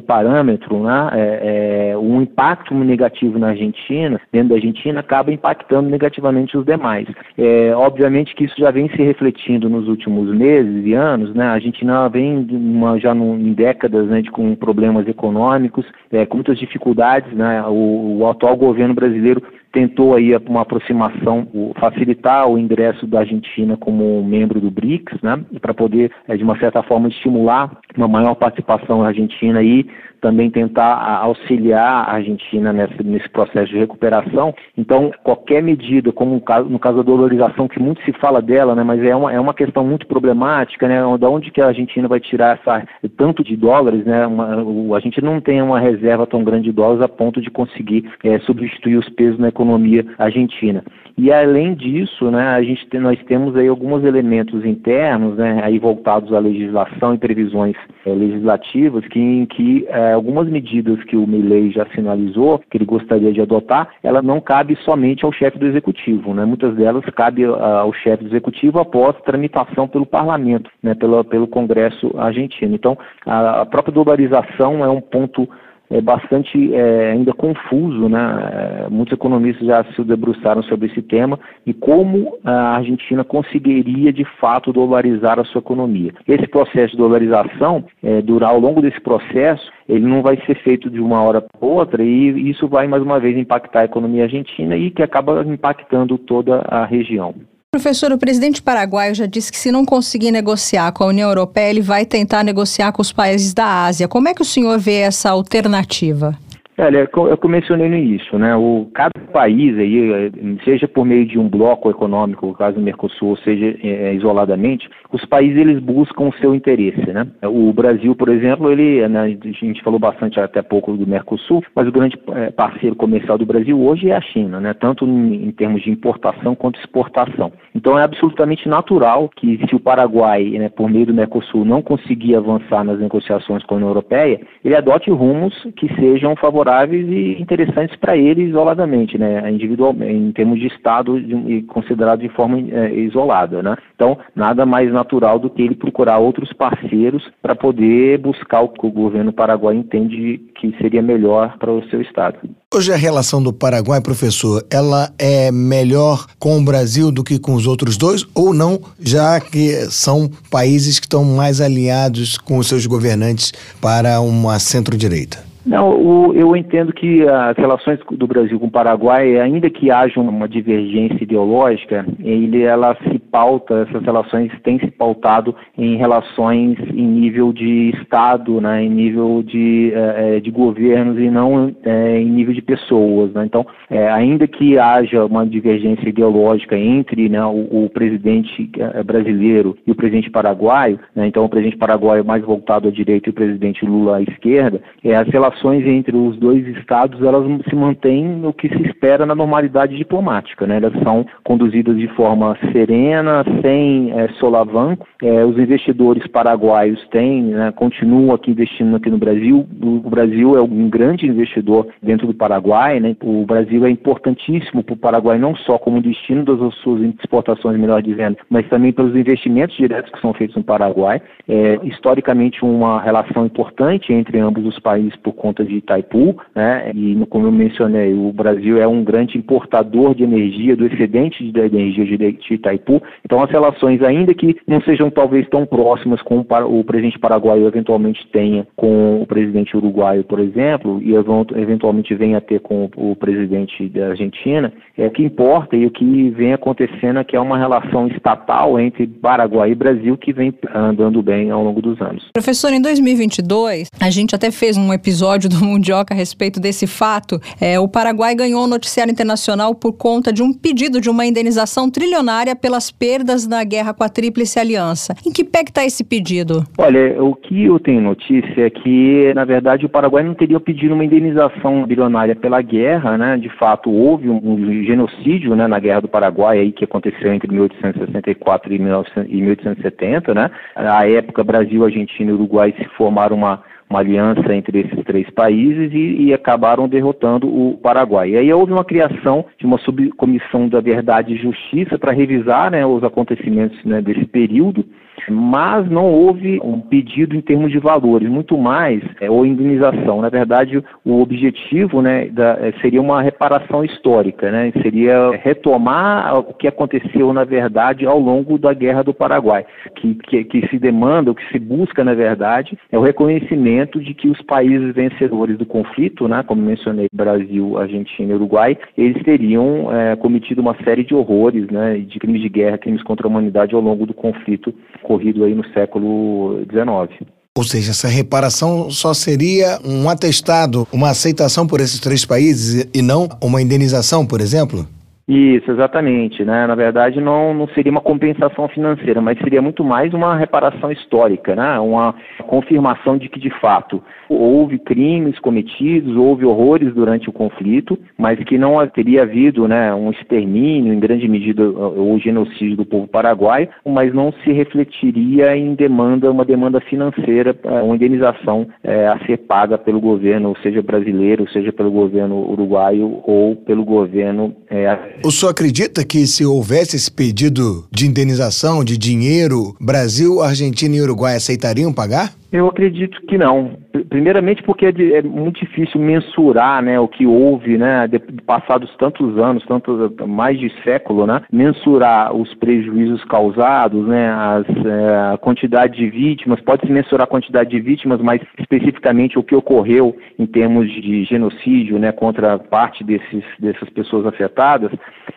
parâmetro, né, é, é, um impacto negativo na Argentina, dentro da Argentina, acaba impactando negativamente os demais. É, obviamente que isso já vem se refletindo nos últimos meses e anos, né? A Argentina vem uma, já no, em décadas né, de, com problemas econômicos, é, com muitas dificuldades, né? O, o atual governo brasileiro tentou aí uma aproximação, facilitar o ingresso da Argentina como membro do BRICS, né, para poder, é, de uma certa forma, estimular uma maior participação Argentina e também tentar auxiliar a Argentina nesse, nesse processo de recuperação. Então, qualquer medida, como no caso, no caso da dolarização, que muito se fala dela, né, mas é uma, é uma questão muito problemática, né, da onde que a Argentina vai tirar essa, tanto de dólares, né, uma, a gente não tem uma reserva tão grande de dólares a ponto de conseguir é, substituir os pesos na economia argentina. E além disso, né, a gente tem, nós temos aí alguns elementos internos, né, aí voltados à legislação e previsões é, legislativas, que em que é, algumas medidas que o Milley já sinalizou que ele gostaria de adotar, ela não cabe somente ao chefe do executivo, né, muitas delas cabe ao chefe do executivo após tramitação pelo parlamento, né, pelo, pelo Congresso argentino. Então, a, a própria globalização é um ponto é bastante é, ainda confuso, né? É, muitos economistas já se debruçaram sobre esse tema e como a Argentina conseguiria de fato dolarizar a sua economia. Esse processo de dolarização, é, durar ao longo desse processo, ele não vai ser feito de uma hora para outra e isso vai mais uma vez impactar a economia argentina e que acaba impactando toda a região. Professor, o presidente paraguaio já disse que se não conseguir negociar com a União Europeia, ele vai tentar negociar com os países da Ásia. Como é que o senhor vê essa alternativa? Olha, eu mencionei no início, né? O, cada país aí, seja por meio de um bloco econômico, no caso do Mercosul, seja é, isoladamente, os países eles buscam o seu interesse, né? O Brasil, por exemplo, ele, né, a gente falou bastante até pouco do Mercosul, mas o grande parceiro comercial do Brasil hoje é a China, né? Tanto em, em termos de importação quanto exportação. Então é absolutamente natural que se o Paraguai, né, por meio do Mercosul, não conseguir avançar nas negociações com a União Europeia, ele adote rumos que sejam favoráveis favoráveis e interessantes para ele isoladamente, né, individualmente, em termos de Estado e considerado de forma é, isolada, né. Então, nada mais natural do que ele procurar outros parceiros para poder buscar o que o governo paraguai entende que seria melhor para o seu Estado. Hoje a relação do Paraguai, professor, ela é melhor com o Brasil do que com os outros dois ou não, já que são países que estão mais alinhados com os seus governantes para uma centro-direita? Não, o, eu entendo que as relações do Brasil com o Paraguai, ainda que haja uma divergência ideológica, ele, ela se pauta, essas relações têm se pautado em relações em nível de Estado, né, em nível de, é, de governos e não é, em nível de pessoas. Né? Então, é, ainda que haja uma divergência ideológica entre né, o, o, presidente brasileiro e o presidente paraguaio, né, então o presidente paraguaio mais voltado à direita e o presidente Lula à esquerda, as relações relações entre os dois estados elas se mantêm no que se espera na normalidade diplomática, né? Elas são conduzidas de forma serena, sem é, solavanco. É, os investidores paraguaios têm, né, continuam aqui investindo aqui no Brasil. O, Brasil é um grande investidor dentro do Paraguai, né? O Brasil é importantíssimo para o Paraguai não só como destino das suas exportações, melhor dizendo, mas também pelos investimentos diretos que são feitos no Paraguai. É, historicamente uma relação importante entre ambos os países por conta de Itaipu, né? E como eu mencionei, o Brasil é um grande importador de energia, do excedente de energia de Itaipu. Então as relações, ainda que não sejam talvez tão próximas como o presidente paraguaio eventualmente tenha com o presidente uruguaio, por exemplo, e eventualmente venha a ter com o presidente da Argentina, é o que importa e o que vem acontecendo é que é uma relação estatal entre Paraguai e Brasil que vem andando bem ao longo dos anos. Professor, em 2022, a gente até fez um episódio episódio do Mundioca a respeito desse fato. É, o Paraguai ganhou o noticiário internacional por conta de um pedido de uma indenização trilionária pelas perdas na guerra com a Tríplice Aliança. Em que pé está esse pedido? Olha, o que eu tenho notícia é que, na verdade, o Paraguai não teria pedido uma indenização bilionária pela guerra, né? De fato, houve um, um genocídio né, na Guerra do Paraguai aí, que aconteceu entre 1864 e, 1870, né? À época, Brasil, Argentina e Uruguai se formaram uma uma aliança entre esses três países e, e, acabaram derrotando o Paraguai. E aí houve uma criação de uma subcomissão da Verdade e Justiça para revisar né, os acontecimentos né, desse período mas não houve um pedido em termos de valores, muito mais é, ou indenização. Na verdade, o objetivo né, da, é, seria uma reparação histórica, né, seria retomar o que aconteceu, na verdade, ao longo da Guerra do Paraguai. Que, que, que se demanda, o que se busca, na verdade, é o reconhecimento de que os países vencedores do conflito, né, como mencionei, Brasil, Argentina e Uruguai, eles teriam é, cometido uma série de horrores, né, de crimes de guerra, crimes contra a humanidade ao longo do conflito ocorrido aí no século XIX. Ou seja, essa reparação só seria um atestado, uma aceitação por esses três países e não uma indenização, por exemplo? Isso, exatamente. Né? Na verdade, não, não seria uma compensação financeira, mas seria muito mais uma reparação histórica, né? uma confirmação de que, de fato, houve crimes cometidos, houve horrores durante o conflito, mas que não teria havido né, um extermínio, em grande medida, ou genocídio do povo paraguaio, mas não se refletiria em demanda, uma demanda financeira, eh, uma indenização é, a ser paga pelo governo, seja brasileiro, seja pelo governo uruguaio ou pelo governo é, o senhor acredita que se houvesse esse pedido de indenização, de dinheiro, Brasil, Argentina e Uruguai aceitariam pagar? Eu acredito que não. Primeiramente porque é, é, muito difícil mensurar né, o que houve, né, de, passados tantos anos, tantos, mais de século, né, mensurar os prejuízos causados, né, as, é, a quantidade de vítimas, pode-se mensurar a quantidade de vítimas, mas especificamente o que ocorreu em termos de genocídio né, contra parte desses, dessas pessoas afetadas,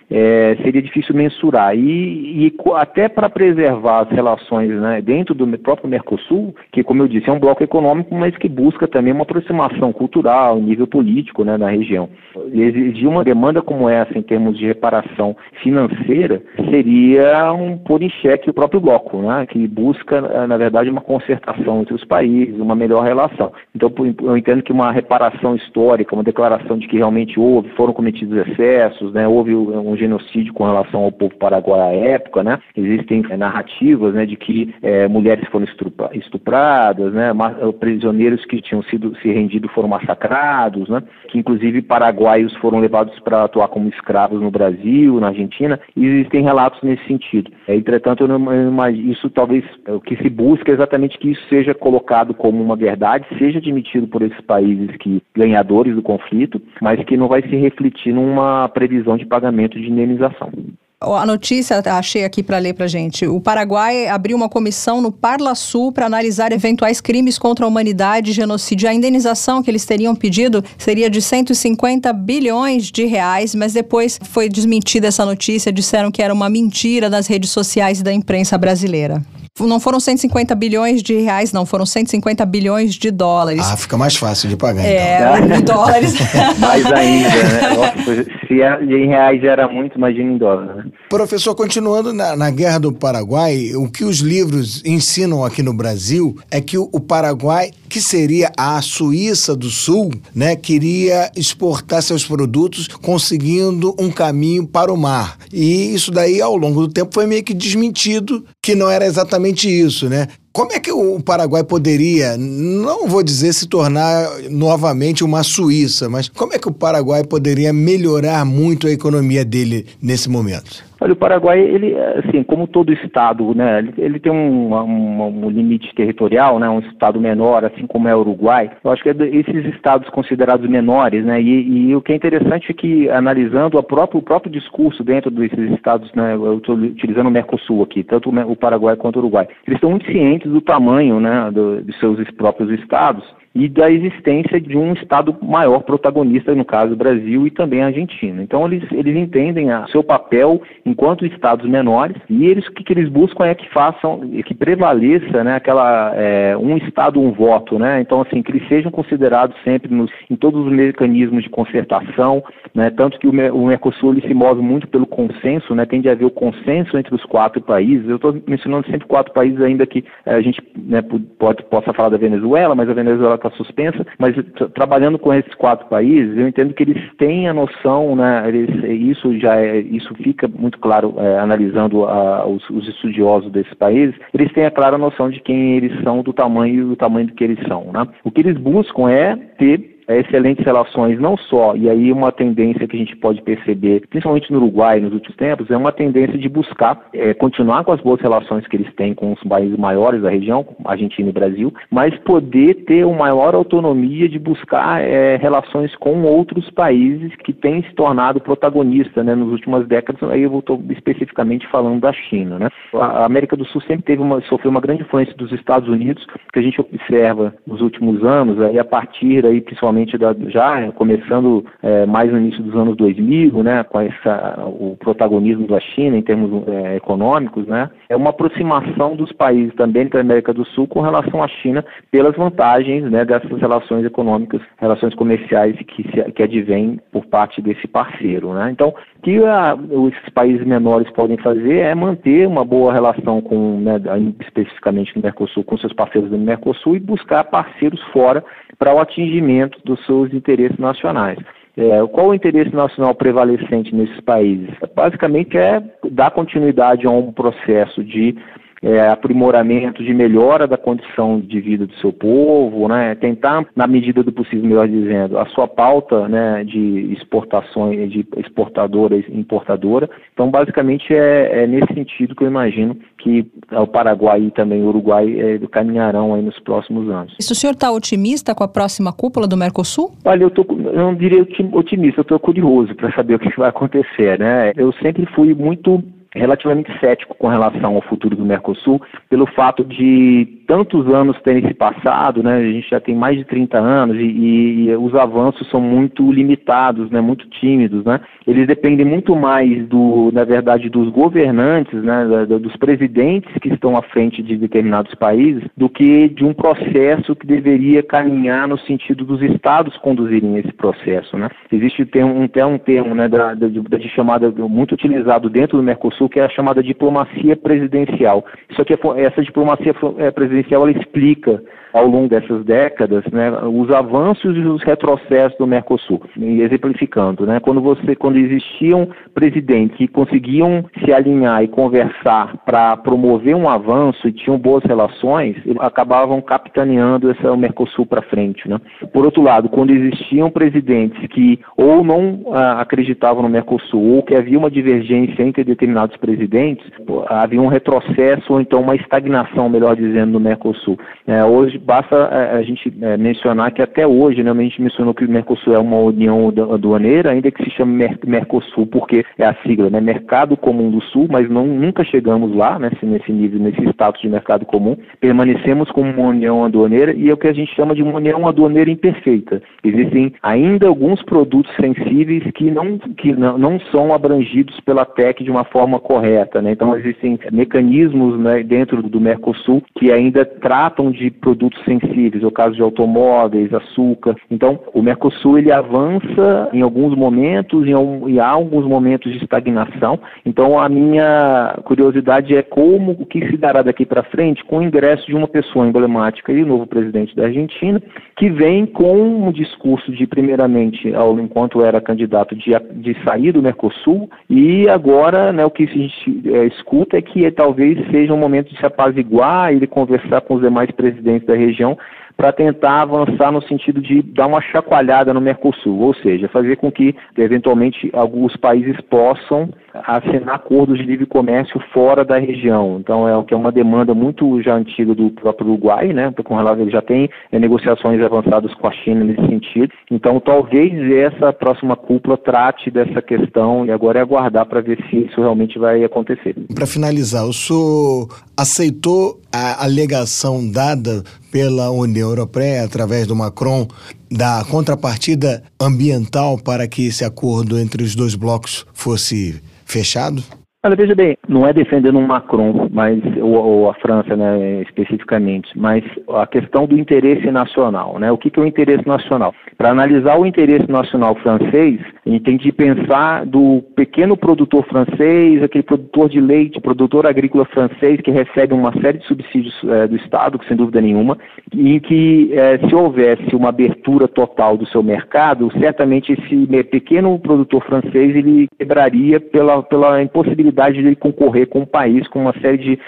é, seria difícil mensurar. E, e até para preservar as relações né, dentro do próprio Mercosul, que, como eu disse, é um bloco econômico, mas que busca também uma aproximação cultural, nível político né, na região. Exigir uma demanda como essa, em termos de reparação financeira, seria um pôr em xeque o próprio bloco, né, que busca, na verdade, uma concertação entre os países, uma melhor relação. Então, eu entendo que uma reparação histórica, uma declaração de que realmente houve, foram cometidos excessos, né, houve um genocídio com relação ao povo paraguaio à época, né? Existem é, narrativas, né, de que é, mulheres foram estupradas, né? Eh, prisioneiros que tinham sido se rendido foram massacrados, né? Que inclusive paraguaios foram levados para atuar como escravos no Brasil, na Argentina. Existem relatos nesse sentido. Entretanto, eu não, eu isso talvez o que se busca é exatamente que isso seja colocado como uma verdade, seja admitido por esses países que ganhadores do conflito, mas que não vai se refletir numa previsão de pagamento de de indenização. A notícia, achei aqui para ler para gente. O Paraguai abriu uma comissão no Parla Sul para analisar eventuais crimes contra a humanidade e genocídio. A indenização que eles teriam pedido seria de 150 bilhões de reais, mas depois foi desmentida essa notícia. Disseram que era uma mentira das redes sociais e da imprensa brasileira. Não foram 150 bilhões de reais, não, foram 150 bilhões de dólares. Ah, fica mais fácil de pagar, é, então. de dólares. mais ainda, né? Nossa, se é, em reais era muito, imagina em dólar, né? Professor, continuando na, na, Guerra do Paraguai, o que os livros ensinam aqui no Brasil é que o, o Paraguai, que seria a Suíça do Sul, né, queria exportar seus produtos conseguindo um caminho para o mar. E isso daí, ao longo do tempo, foi meio que desmentido que não era exatamente isso, né? Como é que o Paraguai poderia, não vou dizer se tornar novamente uma Suíça, mas como é que o Paraguai poderia melhorar muito a economia dele nesse momento? Olha, o Paraguai, ele, assim, como todo estado, né, ele, ele tem um, um, um, limite territorial, né, um estado menor, assim como é o Uruguai. Eu acho que é esses estados considerados menores, né, e, e o que é interessante é que, analisando próprio, o próprio discurso dentro desses estados, né, eu estou utilizando o Mercosul aqui, tanto o Paraguai quanto o Uruguai, eles estão muito cientes do tamanho, né, do, dos seus próprios estados e da existência de um Estado maior protagonista, no caso Brasil e também Argentina. Então eles, eles entendem o seu papel enquanto Estados menores e eles o que, que eles buscam é que façam, que prevaleça né, aquela é, um Estado, um voto. Né? Então, assim, que eles sejam considerados sempre nos, em todos os mecanismos de concertação, né? tanto que o, o Mercosul ele se move muito pelo consenso, né? tende a haver o consenso entre os quatro países. Eu estou mencionando sempre quatro países, ainda que é, a gente né, pode, possa falar da Venezuela, mas a Venezuela está suspensa. Mas trabalhando com esses quatro países, eu entendo que eles têm a noção, né, eles, isso já é, isso fica muito claro é, analisando a, os, os, estudiosos desses países, eles têm a clara noção de quem eles são, do tamanho do tamanho do que eles são. Né? O que eles buscam é ter excelentes relações, não só, e aí uma tendência que a gente pode perceber, principalmente no Uruguai nos últimos tempos, é uma tendência de buscar é, continuar com as boas relações que eles têm com os países maiores da região, Argentina e Brasil, mas poder ter uma maior autonomia de buscar é, relações com outros países que têm se tornado protagonistas né, nas últimas décadas, aí eu estou especificamente falando da China. Né? A América do Sul sempre teve uma, sofreu uma grande influência dos Estados Unidos, que a gente observa nos últimos anos, aí a partir aí, principalmente principalmente da, já começando é, mais no início dos anos 2000, né, com essa, o protagonismo da China em termos é, econômicos, né, é uma aproximação dos países também da América do Sul com relação à China pelas vantagens né, dessas relações econômicas, relações comerciais que, se, que advêm por parte desse parceiro. Né. Então, o que a, esses países menores podem fazer é manter uma boa relação com, né, especificamente no Mercosul, com seus parceiros do Mercosul e buscar parceiros fora para o atingimento dos seus interesses nacionais. É, qual o interesse nacional prevalecente nesses países? Basicamente é dar continuidade a um processo de é, aprimoramento, de melhora da condição de vida do seu povo, né? tentar, na medida do possível, melhor dizendo, a sua pauta né, de exportações, de exportadora e importadora. Então, basicamente, é, é, nesse sentido que eu imagino que o Paraguai e também o Uruguai é, caminharão aí nos próximos anos. E o senhor está otimista com a próxima cúpula do Mercosul? Olha, eu, tô, eu não diria otimista, eu estou curioso para saber o que vai acontecer. Né? Eu sempre fui muito relativamente cético com relação ao futuro do Mercosul, pelo fato de tantos anos terem se passado, né, a gente já tem mais de 30 anos e, e, os avanços são muito limitados, né, muito tímidos, né, eles dependem muito mais do, na verdade, dos governantes, né, dos presidentes que estão à frente de determinados países, do que de um processo que deveria caminhar no sentido dos estados conduzirem esse processo, né. Existe até um, um termo, né, da, da, de chamada muito utilizado dentro do Mercosul que é a chamada diplomacia presidencial. Isso aqui é, essa diplomacia é, presidencial ela explica ao longo dessas décadas, né, os avanços e os retrocessos do Mercosul, exemplificando, né, quando você, quando existiam presidentes que conseguiam se alinhar e conversar para promover um avanço e tinham boas relações, eles acabavam capitaneando esse, o Mercosul para frente, né. Por outro lado, quando existiam presidentes que ou não ah, acreditavam no Mercosul ou que havia uma divergência entre determinados presidentes, havia um retrocesso ou então uma estagnação, melhor dizendo, no Mercosul. É, hoje basta é, a, gente é, mencionar que até hoje, né, a gente mencionou que o Mercosul é uma união aduaneira, ainda que se chame Mercosul, porque é a sigla, né, Mercado Comum do Sul, mas não, nunca chegamos lá, né, nesse nível, nesse status de mercado comum. Permanecemos como uma união aduaneira e é o que a gente chama de uma união aduaneira imperfeita. Existem ainda alguns produtos sensíveis que não, que não, não são abrangidos pela TEC de uma forma correta. Né? Então, existem mecanismos né, dentro do Mercosul que ainda tratam de produtos sensíveis, o caso de automóveis, açúcar. Então, o Mercosul ele avança em alguns momentos e há alguns momentos de estagnação. Então, a minha curiosidade é como o que se dará daqui para frente com o ingresso de uma pessoa emblemática e novo presidente da Argentina, que vem com um discurso de, primeiramente, ao, enquanto era candidato, de, de sair do Mercosul, e agora né, o que a gente é, escuta é que talvez seja um momento de se apaziguar, ele conversar com os demais presidentes da região para tentar avançar no sentido de dar uma chacoalhada no Mercosul, ou seja, fazer com que, eventualmente, alguns países possam assinar acordos de livre comércio fora da região. Então, é o que é uma demanda muito já antiga do próprio Uruguai, né? Com relação, ele já tem é, negociações avançadas com a China nesse sentido. Então, talvez essa próxima cúpula trate dessa questão e agora é aguardar para ver se isso realmente vai acontecer. Para finalizar, o senhor aceitou a alegação dada pela União Europeia, através do Macron, da contrapartida ambiental para que esse acordo entre os dois blocos fosse fechado? Olha, veja bem, não é defendendo um Macron, mas ou, ou, a França, né, especificamente, mas a questão do interesse nacional, né? O que, que é o interesse nacional? Para analisar o interesse nacional francês, a gente tem que pensar do pequeno produtor francês, aquele produtor de leite, produtor agrícola francês que recebe uma série de subsídios é, do Estado, sem dúvida nenhuma, e que é, se houvesse uma abertura total do seu mercado, certamente esse pequeno produtor francês ele quebraria pela, pela impossibilidade possibilidade de ele concorrer com o país com uma série de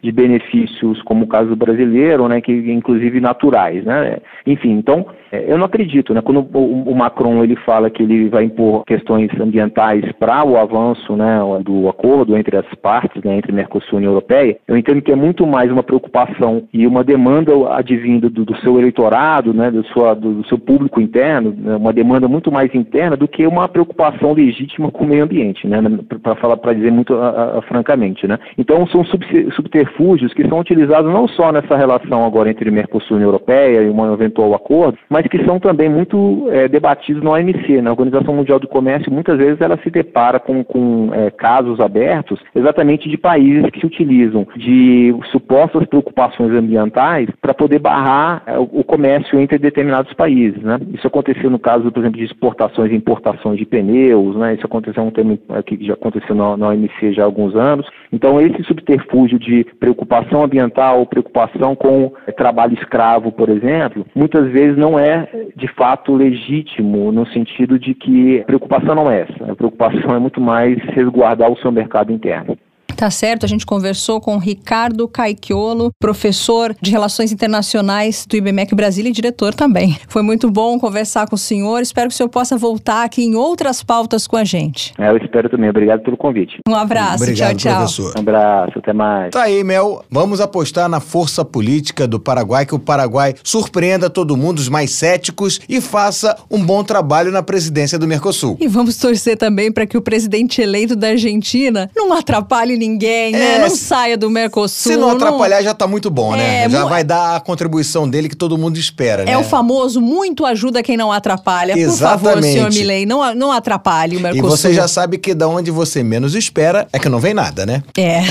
de benefícios, como o caso brasileiro, né, que inclusive naturais, né? Enfim, então eu não acredito, né? Quando o, Macron ele fala que ele vai impor questões ambientais para o avanço, né, do acordo entre as partes, né, entre Mercosul e União Europeia, eu entendo que é muito mais uma preocupação e uma demanda advinda do, do seu eleitorado, né, do, sua, do, do seu público interno, né, uma demanda muito mais interna do que uma preocupação legítima com o meio ambiente, né? Para falar, para dizer muito a, a, francamente, né? Então são subter subterfúgios que são utilizados não só nessa relação agora entre Mercosul e União Europeia e um eventual acordo, mas que são também muito é, debatidos na OMC, na Organização Mundial do Comércio, muitas vezes ela se depara com, com é, casos abertos exatamente de países que se utilizam de supostas preocupações ambientais para poder barrar é, o, comércio entre determinados países. Né? Isso aconteceu no caso, por exemplo, de exportações e importações de pneus, né? isso aconteceu um tema é, que já aconteceu na, na OMC já há alguns anos. Então, esse subterfúgio de preocupação ambiental, preocupação com é, trabalho escravo, por exemplo, muitas vezes não é de fato legítimo no sentido de que a preocupação não é essa. A preocupação é muito mais resguardar o seu mercado interno. Tá certo, a gente conversou com Ricardo Caiquiolo, professor de Relações Internacionais do IBMEC Brasília e diretor também. Foi muito bom conversar com o senhor. Espero que o senhor possa voltar aqui em outras pautas com a gente. É, eu espero também. Obrigado pelo convite. Um abraço. Obrigado, tchau, tchau. Professor. Um abraço. Até mais. Tá aí, Mel. Vamos apostar na força política do Paraguai, que o Paraguai surpreenda todo mundo, os mais céticos, e faça um bom trabalho na presidência do Mercosul. E vamos torcer também para que o presidente eleito da Argentina não atrapalhe ninguém né? é, né? Não saia do Mercosul. Se não atrapalhar, não... já tá muito bom, né? É, já vai dar a contribuição dele que todo mundo espera, né? É o famoso muito ajuda quem não atrapalha. Exatamente. Por favor, senhor Milley, não, não atrapalhe o Mercosul. E você já sabe que da onde você menos espera é que não vem nada, né? É.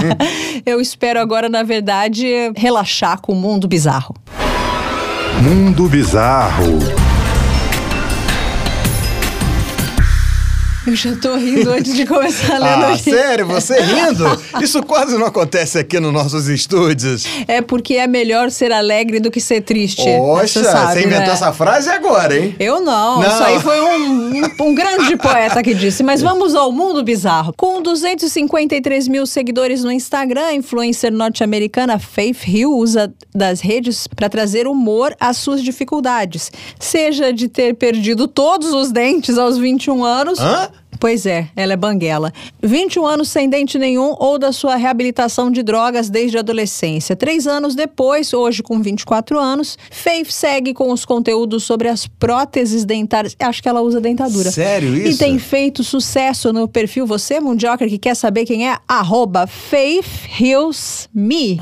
Eu espero agora, na verdade, relaxar com o mundo bizarro. Mundo Bizarro. Eu já tô rindo antes de começar a ler Ah, sério? Você rindo? Isso quase não acontece aqui nos nossos estúdios. É porque é melhor ser alegre do que ser triste. Poxa, você, sabe, você inventou né? essa frase agora, hein? Eu não. não. Isso aí foi um, um, um, grande poeta que disse. Mas vamos ao mundo bizarro. Com 253 mil seguidores no Instagram, a influencer norte-americana Faith Hill usa das redes para trazer humor às suas dificuldades. Seja de ter perdido todos os dentes aos 21 anos. Hã? Pois é, ela é banguela. 21 anos sem dente nenhum ou da sua reabilitação de drogas desde a adolescência. Três anos depois, hoje com 24 anos, Faith segue com os conteúdos sobre as próteses dentárias. Acho que ela usa dentadura. Sério isso? E tem feito sucesso no perfil Você, Mundioker, que quer saber quem é? Arroba Faith Hills Me.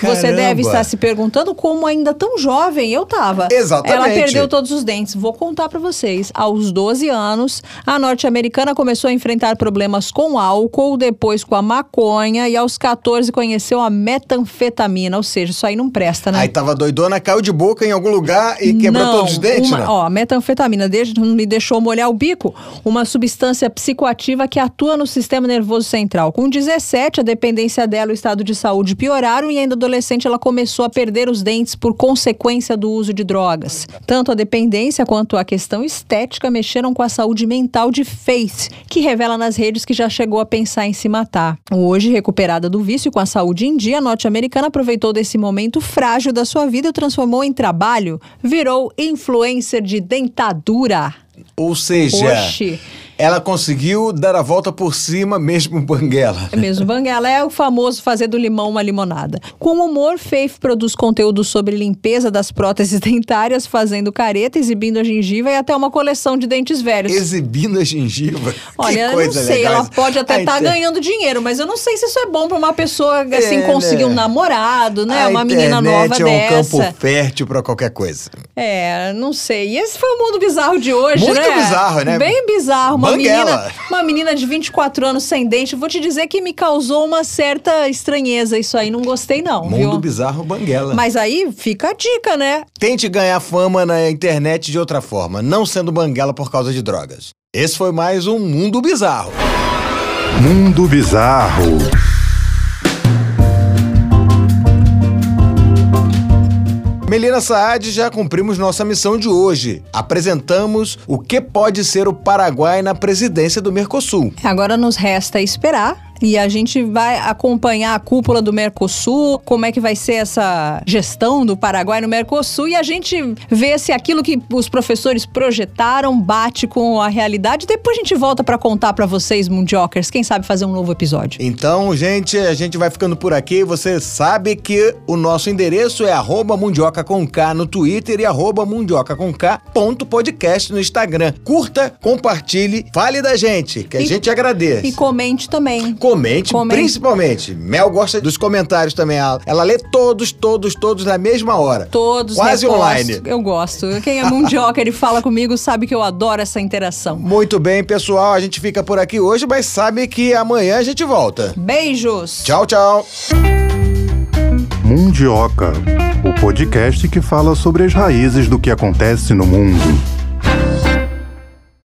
Você deve estar se perguntando como ainda tão jovem eu tava. Exatamente. Ela perdeu todos os dentes. Vou contar para vocês. Aos 12 anos, a norte-americana começou a enfrentar problemas com álcool, depois com a maconha e aos 14 conheceu a metanfetamina, ou seja, isso aí não presta, né? Aí tava doidona, caiu de boca em algum lugar e quebrou não, todos os dentes, uma, né? Ó, a metanfetamina me deixou molhar o bico, uma substância psicoativa que atua no sistema nervoso central. Com 17, a dependência dela e o estado de saúde pioraram e ainda adolescente ela começou a perder os dentes por consequência do uso de drogas. Tanto a dependência quanto a questão estética mexeram com a saúde mental de Faith, que revela nas redes que já chegou a pensar em se matar. Hoje, recuperada do vício com a saúde em dia, a norte-americana aproveitou desse momento frágil da sua vida e o transformou em trabalho. Virou influencer de dentadura. Ou seja, Oxi. Ela conseguiu dar a volta por cima mesmo Banguela. É mesmo, Banguela é o famoso fazer do limão uma limonada. Com humor, Faith produz conteúdo sobre limpeza das próteses dentárias, fazendo careta, exibindo a gengiva e até uma coleção de dentes velhos. Exibindo a gengiva. Olha, que eu coisa não sei, legal. ela pode até estar inter- ganhando dinheiro, mas eu não sei se isso é bom pra uma pessoa assim É, conseguir né? um namorado, né? A uma menina nova é um dessa. campo fértil pra qualquer coisa. É, não sei. E esse foi o mundo bizarro de hoje, Muito né? bizarro, né? Bem bizarro. Uma Banguela. menina, uma menina de 24 anos sem dente. Vou te dizer que me causou uma certa estranheza isso aí. Não gostei não, Mundo viu? bizarro Banguela. Mas aí fica a dica, né? Tente ganhar fama na internet de outra forma, não sendo Banguela por causa de drogas. Esse foi mais um Mundo Bizarro. Mundo Bizarro. Melina Saad, já cumprimos nossa missão de hoje. Apresentamos o que pode ser o Paraguai na presidência do Mercosul. Agora nos resta esperar. E a gente vai acompanhar a cúpula do Mercosul, como é que vai ser essa gestão do Paraguai no Mercosul e a gente vê se aquilo que os professores projetaram bate com a realidade. Depois a gente volta para contar para vocês, Mundiokers, quem sabe fazer um novo episódio. Então, gente, a gente vai ficando por aqui. Você sabe que o nosso endereço é arroba mundioca com K no Twitter e arroba mundioca com K ponto podcast no Instagram. Curta, compartilhe, fale da gente, que a E- gente agradece. E comente também. Comente, Comente. principalmente. Mel gosta dos comentários também. Ela, ela lê todos, todos, todos na mesma hora. Todos Quase reposto. online. Eu gosto. Quem é Mundioker e fala comigo sabe que eu adoro essa interação. Muito bem, pessoal. A gente fica por aqui hoje, mas sabe que amanhã a gente volta. Beijos! Tchau, tchau. Mundioca, o podcast que fala sobre as raízes do que acontece no mundo.